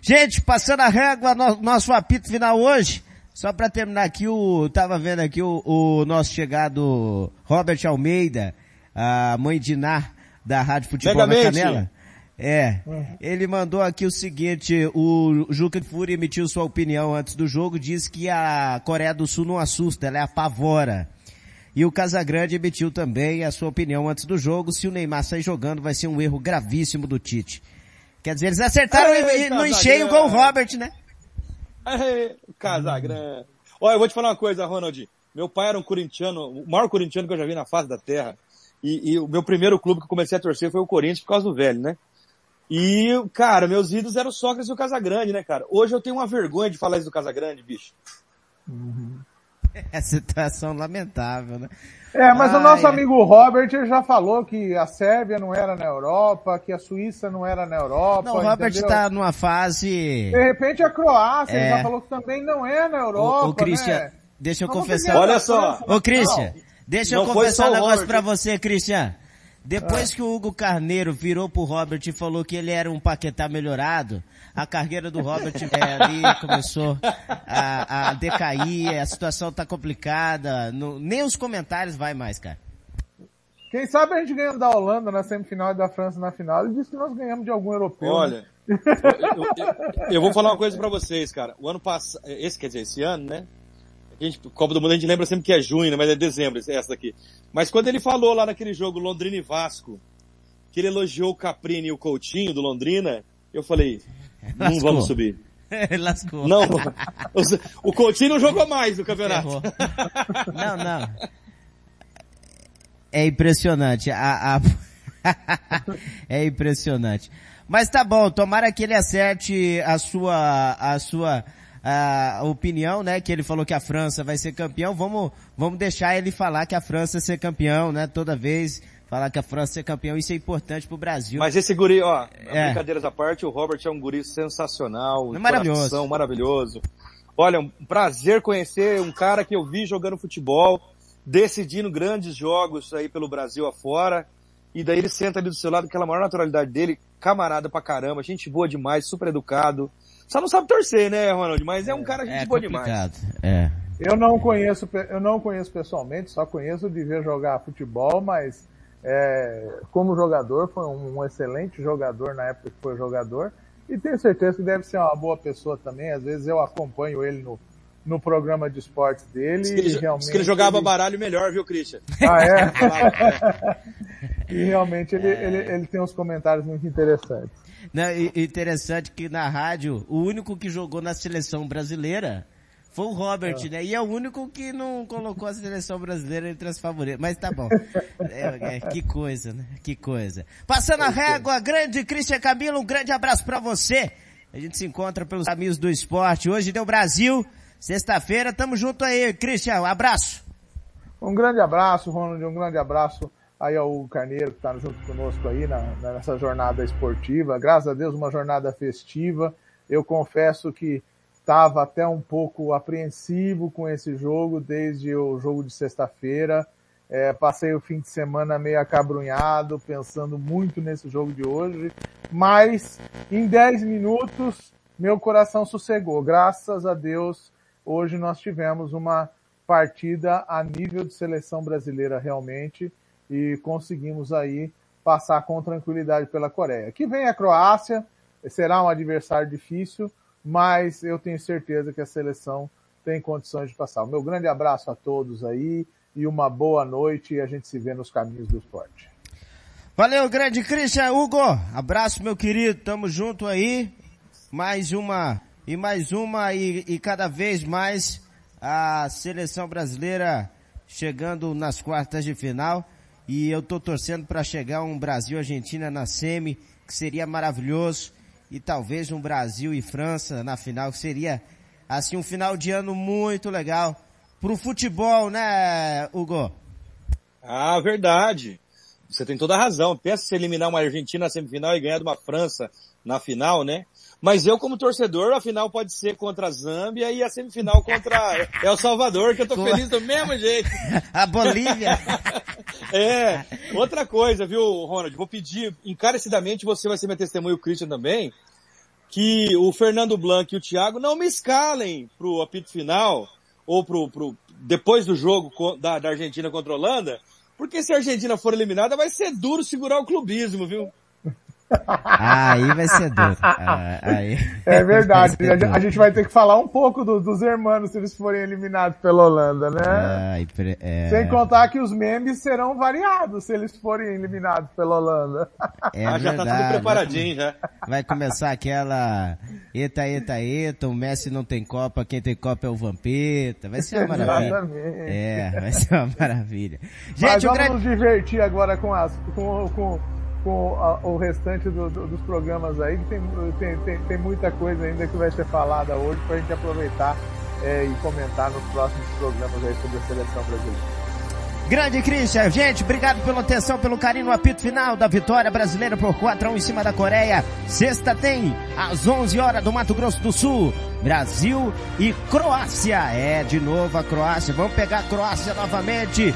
Speaker 3: Gente, passando a régua, no, nosso apito final hoje, só para terminar aqui, o, tava vendo aqui o, o nosso chegado Robert Almeida, a mãe de Nar, da Rádio Futebol Megamente. na Canela. É, ele mandou aqui o seguinte, o Juca Furi emitiu sua opinião antes do jogo, disse que a Coreia do Sul não assusta, ela é apavora. E o Casagrande emitiu também a sua opinião antes do jogo, se o Neymar sair jogando vai ser um erro gravíssimo do Tite. Quer dizer, eles acertaram Ei, no encheio igual o Robert, né?
Speaker 6: Ei, Casagrande. Olha, eu vou te falar uma coisa, Ronald. Meu pai era um corintiano, o maior corintiano que eu já vi na face da terra. E, e, o meu primeiro clube que eu comecei a torcer foi o Corinthians por causa do velho, né? E, cara, meus ídolos eram o Sócrates e o Casagrande, né, cara? Hoje eu tenho uma vergonha de falar isso do Casagrande, bicho.
Speaker 3: Uhum. É situação lamentável, né?
Speaker 5: É, mas o nosso amigo Robert já falou que a Sérvia não era na Europa, que a Suíça não era na Europa.
Speaker 3: Não, o Robert está numa fase.
Speaker 5: De repente a Croácia, é... ele já falou que também não é na Europa. O, o
Speaker 3: Christian,
Speaker 5: né?
Speaker 3: deixa eu confessar.
Speaker 6: Olha só.
Speaker 3: Ô, Christian, Deixa não eu confessar um negócio pra você, Cristian. Depois ah. que o Hugo Carneiro virou pro Robert e falou que ele era um Paquetá melhorado, a carreira do Robert é, ali começou a, a, decair, a situação tá complicada, no, nem os comentários vai mais, cara.
Speaker 5: Quem sabe a gente ganha da Holanda na semifinal e da França na final e diz que nós ganhamos de algum europeu.
Speaker 6: Né? Olha, eu, eu, eu, eu, vou falar uma coisa para vocês, cara. O ano passado, esse quer dizer, esse ano, né? A gente, Copa do Mundo a gente lembra sempre que é junho, né? mas é dezembro, essa daqui. Mas quando ele falou lá naquele jogo Londrina e Vasco, que ele elogiou o Caprini e o Coutinho do Londrina, eu falei, não Lascou. vamos subir.
Speaker 3: Lascou.
Speaker 6: Não, o Coutinho não jogou mais no campeonato.
Speaker 3: Não, não. É impressionante. A, a... é impressionante. Mas tá bom, tomara que ele acerte a sua, a sua a opinião, né, que ele falou que a França vai ser campeão, vamos, vamos deixar ele falar que a França ser campeão, né, toda vez, falar que a França ser campeão, isso é importante pro Brasil.
Speaker 6: Mas esse guri, ó, é. brincadeiras à parte, o Robert é um guri sensacional,
Speaker 3: é maravilhoso.
Speaker 6: maravilhoso. Olha, um prazer conhecer um cara que eu vi jogando futebol, decidindo grandes jogos aí pelo Brasil afora, e daí ele senta ali do seu lado, aquela maior naturalidade dele, camarada pra caramba, gente boa demais, super educado, só não sabe torcer, né, Ronald? Mas é, é um cara gente é boa demais.
Speaker 3: É.
Speaker 5: Eu não conheço, eu não conheço pessoalmente, só conheço de ver jogar futebol, mas é, como jogador foi um, um, excelente jogador na época que foi jogador e tenho certeza que deve ser uma boa pessoa também. Às vezes eu acompanho ele no, no programa de esportes dele.
Speaker 6: Diz que ele,
Speaker 5: realmente
Speaker 6: diz que ele jogava ele... baralho melhor, viu, Christian?
Speaker 5: Ah, é? e realmente ele, é... ele, ele tem uns comentários muito interessantes.
Speaker 3: Não, interessante que na rádio, o único que jogou na seleção brasileira foi o Robert, é. né? E é o único que não colocou a seleção brasileira entre as favoritas. Mas tá bom. É, é, que coisa, né? Que coisa. Passando a régua, grande Cristian Camilo, um grande abraço para você. A gente se encontra pelos amigos do esporte. Hoje deu Brasil, sexta-feira, tamo junto aí. Cristian, um abraço.
Speaker 5: Um grande abraço, Ronald, um grande abraço aí ao Carneiro que está junto conosco aí na, nessa jornada esportiva. Graças a Deus, uma jornada festiva. Eu confesso que estava até um pouco apreensivo com esse jogo desde o jogo de sexta-feira. É, passei o fim de semana meio acabrunhado, pensando muito nesse jogo de hoje, mas em 10 minutos meu coração sossegou. Graças a Deus, hoje nós tivemos uma partida a nível de seleção brasileira realmente e conseguimos aí passar com tranquilidade pela Coreia. Que vem a Croácia, será um adversário difícil, mas eu tenho certeza que a seleção tem condições de passar. O meu grande abraço a todos aí e uma boa noite e a gente se vê nos caminhos do esporte.
Speaker 3: Valeu, grande Christian Hugo. Abraço, meu querido. Tamo junto aí. Mais uma e mais uma e, e cada vez mais a seleção brasileira chegando nas quartas de final e eu tô torcendo para chegar um Brasil Argentina na semi, que seria maravilhoso e talvez um Brasil e França na final, que seria assim um final de ano muito legal pro futebol, né, Hugo?
Speaker 6: Ah, verdade. Você tem toda a razão. Pensa se eliminar uma Argentina na semifinal e ganhar de uma França na final, né? Mas eu, como torcedor, a final pode ser contra a Zâmbia e a semifinal contra El Salvador, que eu tô feliz do mesmo jeito.
Speaker 3: a Bolívia.
Speaker 6: é. Outra coisa, viu, Ronald? Vou pedir encarecidamente, você vai ser meu testemunho, o Christian também, que o Fernando Blanc e o Thiago não me escalem pro apito final, ou pro, pro depois do jogo da, da Argentina contra a Holanda, porque se a Argentina for eliminada, vai ser duro segurar o clubismo, viu?
Speaker 3: Aí vai ser duro. Ah, aí...
Speaker 5: É verdade. A gente vai ter que falar um pouco do, dos hermanos se eles forem eliminados pela Holanda, né? Ai, é... Sem contar que os memes serão variados se eles forem eliminados pela Holanda.
Speaker 6: É ah, já verdade. tá tudo preparadinho já.
Speaker 3: Vai começar aquela eita, eita, eita, o Messi não tem Copa, quem tem Copa é o Vampeta. Vai ser uma maravilha. Exatamente. É, vai ser uma maravilha.
Speaker 5: Gente, Mas vamos grande... nos divertir agora com as, com, com com a, o restante do, do, dos programas aí, que tem, tem, tem, tem, muita coisa ainda que vai ser falada hoje para a gente aproveitar é, e comentar nos próximos programas aí sobre a seleção brasileira.
Speaker 3: Grande Christian, gente, obrigado pela atenção, pelo carinho no apito final da vitória brasileira por 4 a 1 em cima da Coreia. Sexta tem, às 11 horas do Mato Grosso do Sul, Brasil e Croácia. É, de novo a Croácia. Vamos pegar a Croácia novamente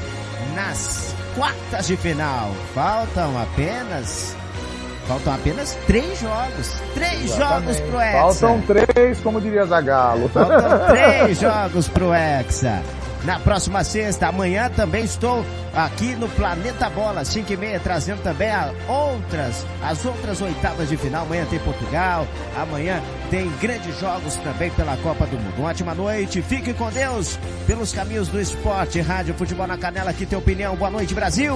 Speaker 3: nas quartas de final. Faltam apenas Faltam apenas três jogos. Três Exatamente. jogos pro Hexa.
Speaker 5: Faltam três, como diria Zagalo.
Speaker 3: Faltam três jogos pro Hexa. Na próxima sexta, amanhã também estou aqui no Planeta Bola, 5 e meia, trazendo também a outras, as outras oitavas de final. Amanhã tem Portugal, amanhã tem grandes jogos também pela Copa do Mundo. Uma ótima noite, fique com Deus pelos caminhos do esporte. Rádio Futebol na Canela, aqui tem opinião. Boa noite, Brasil!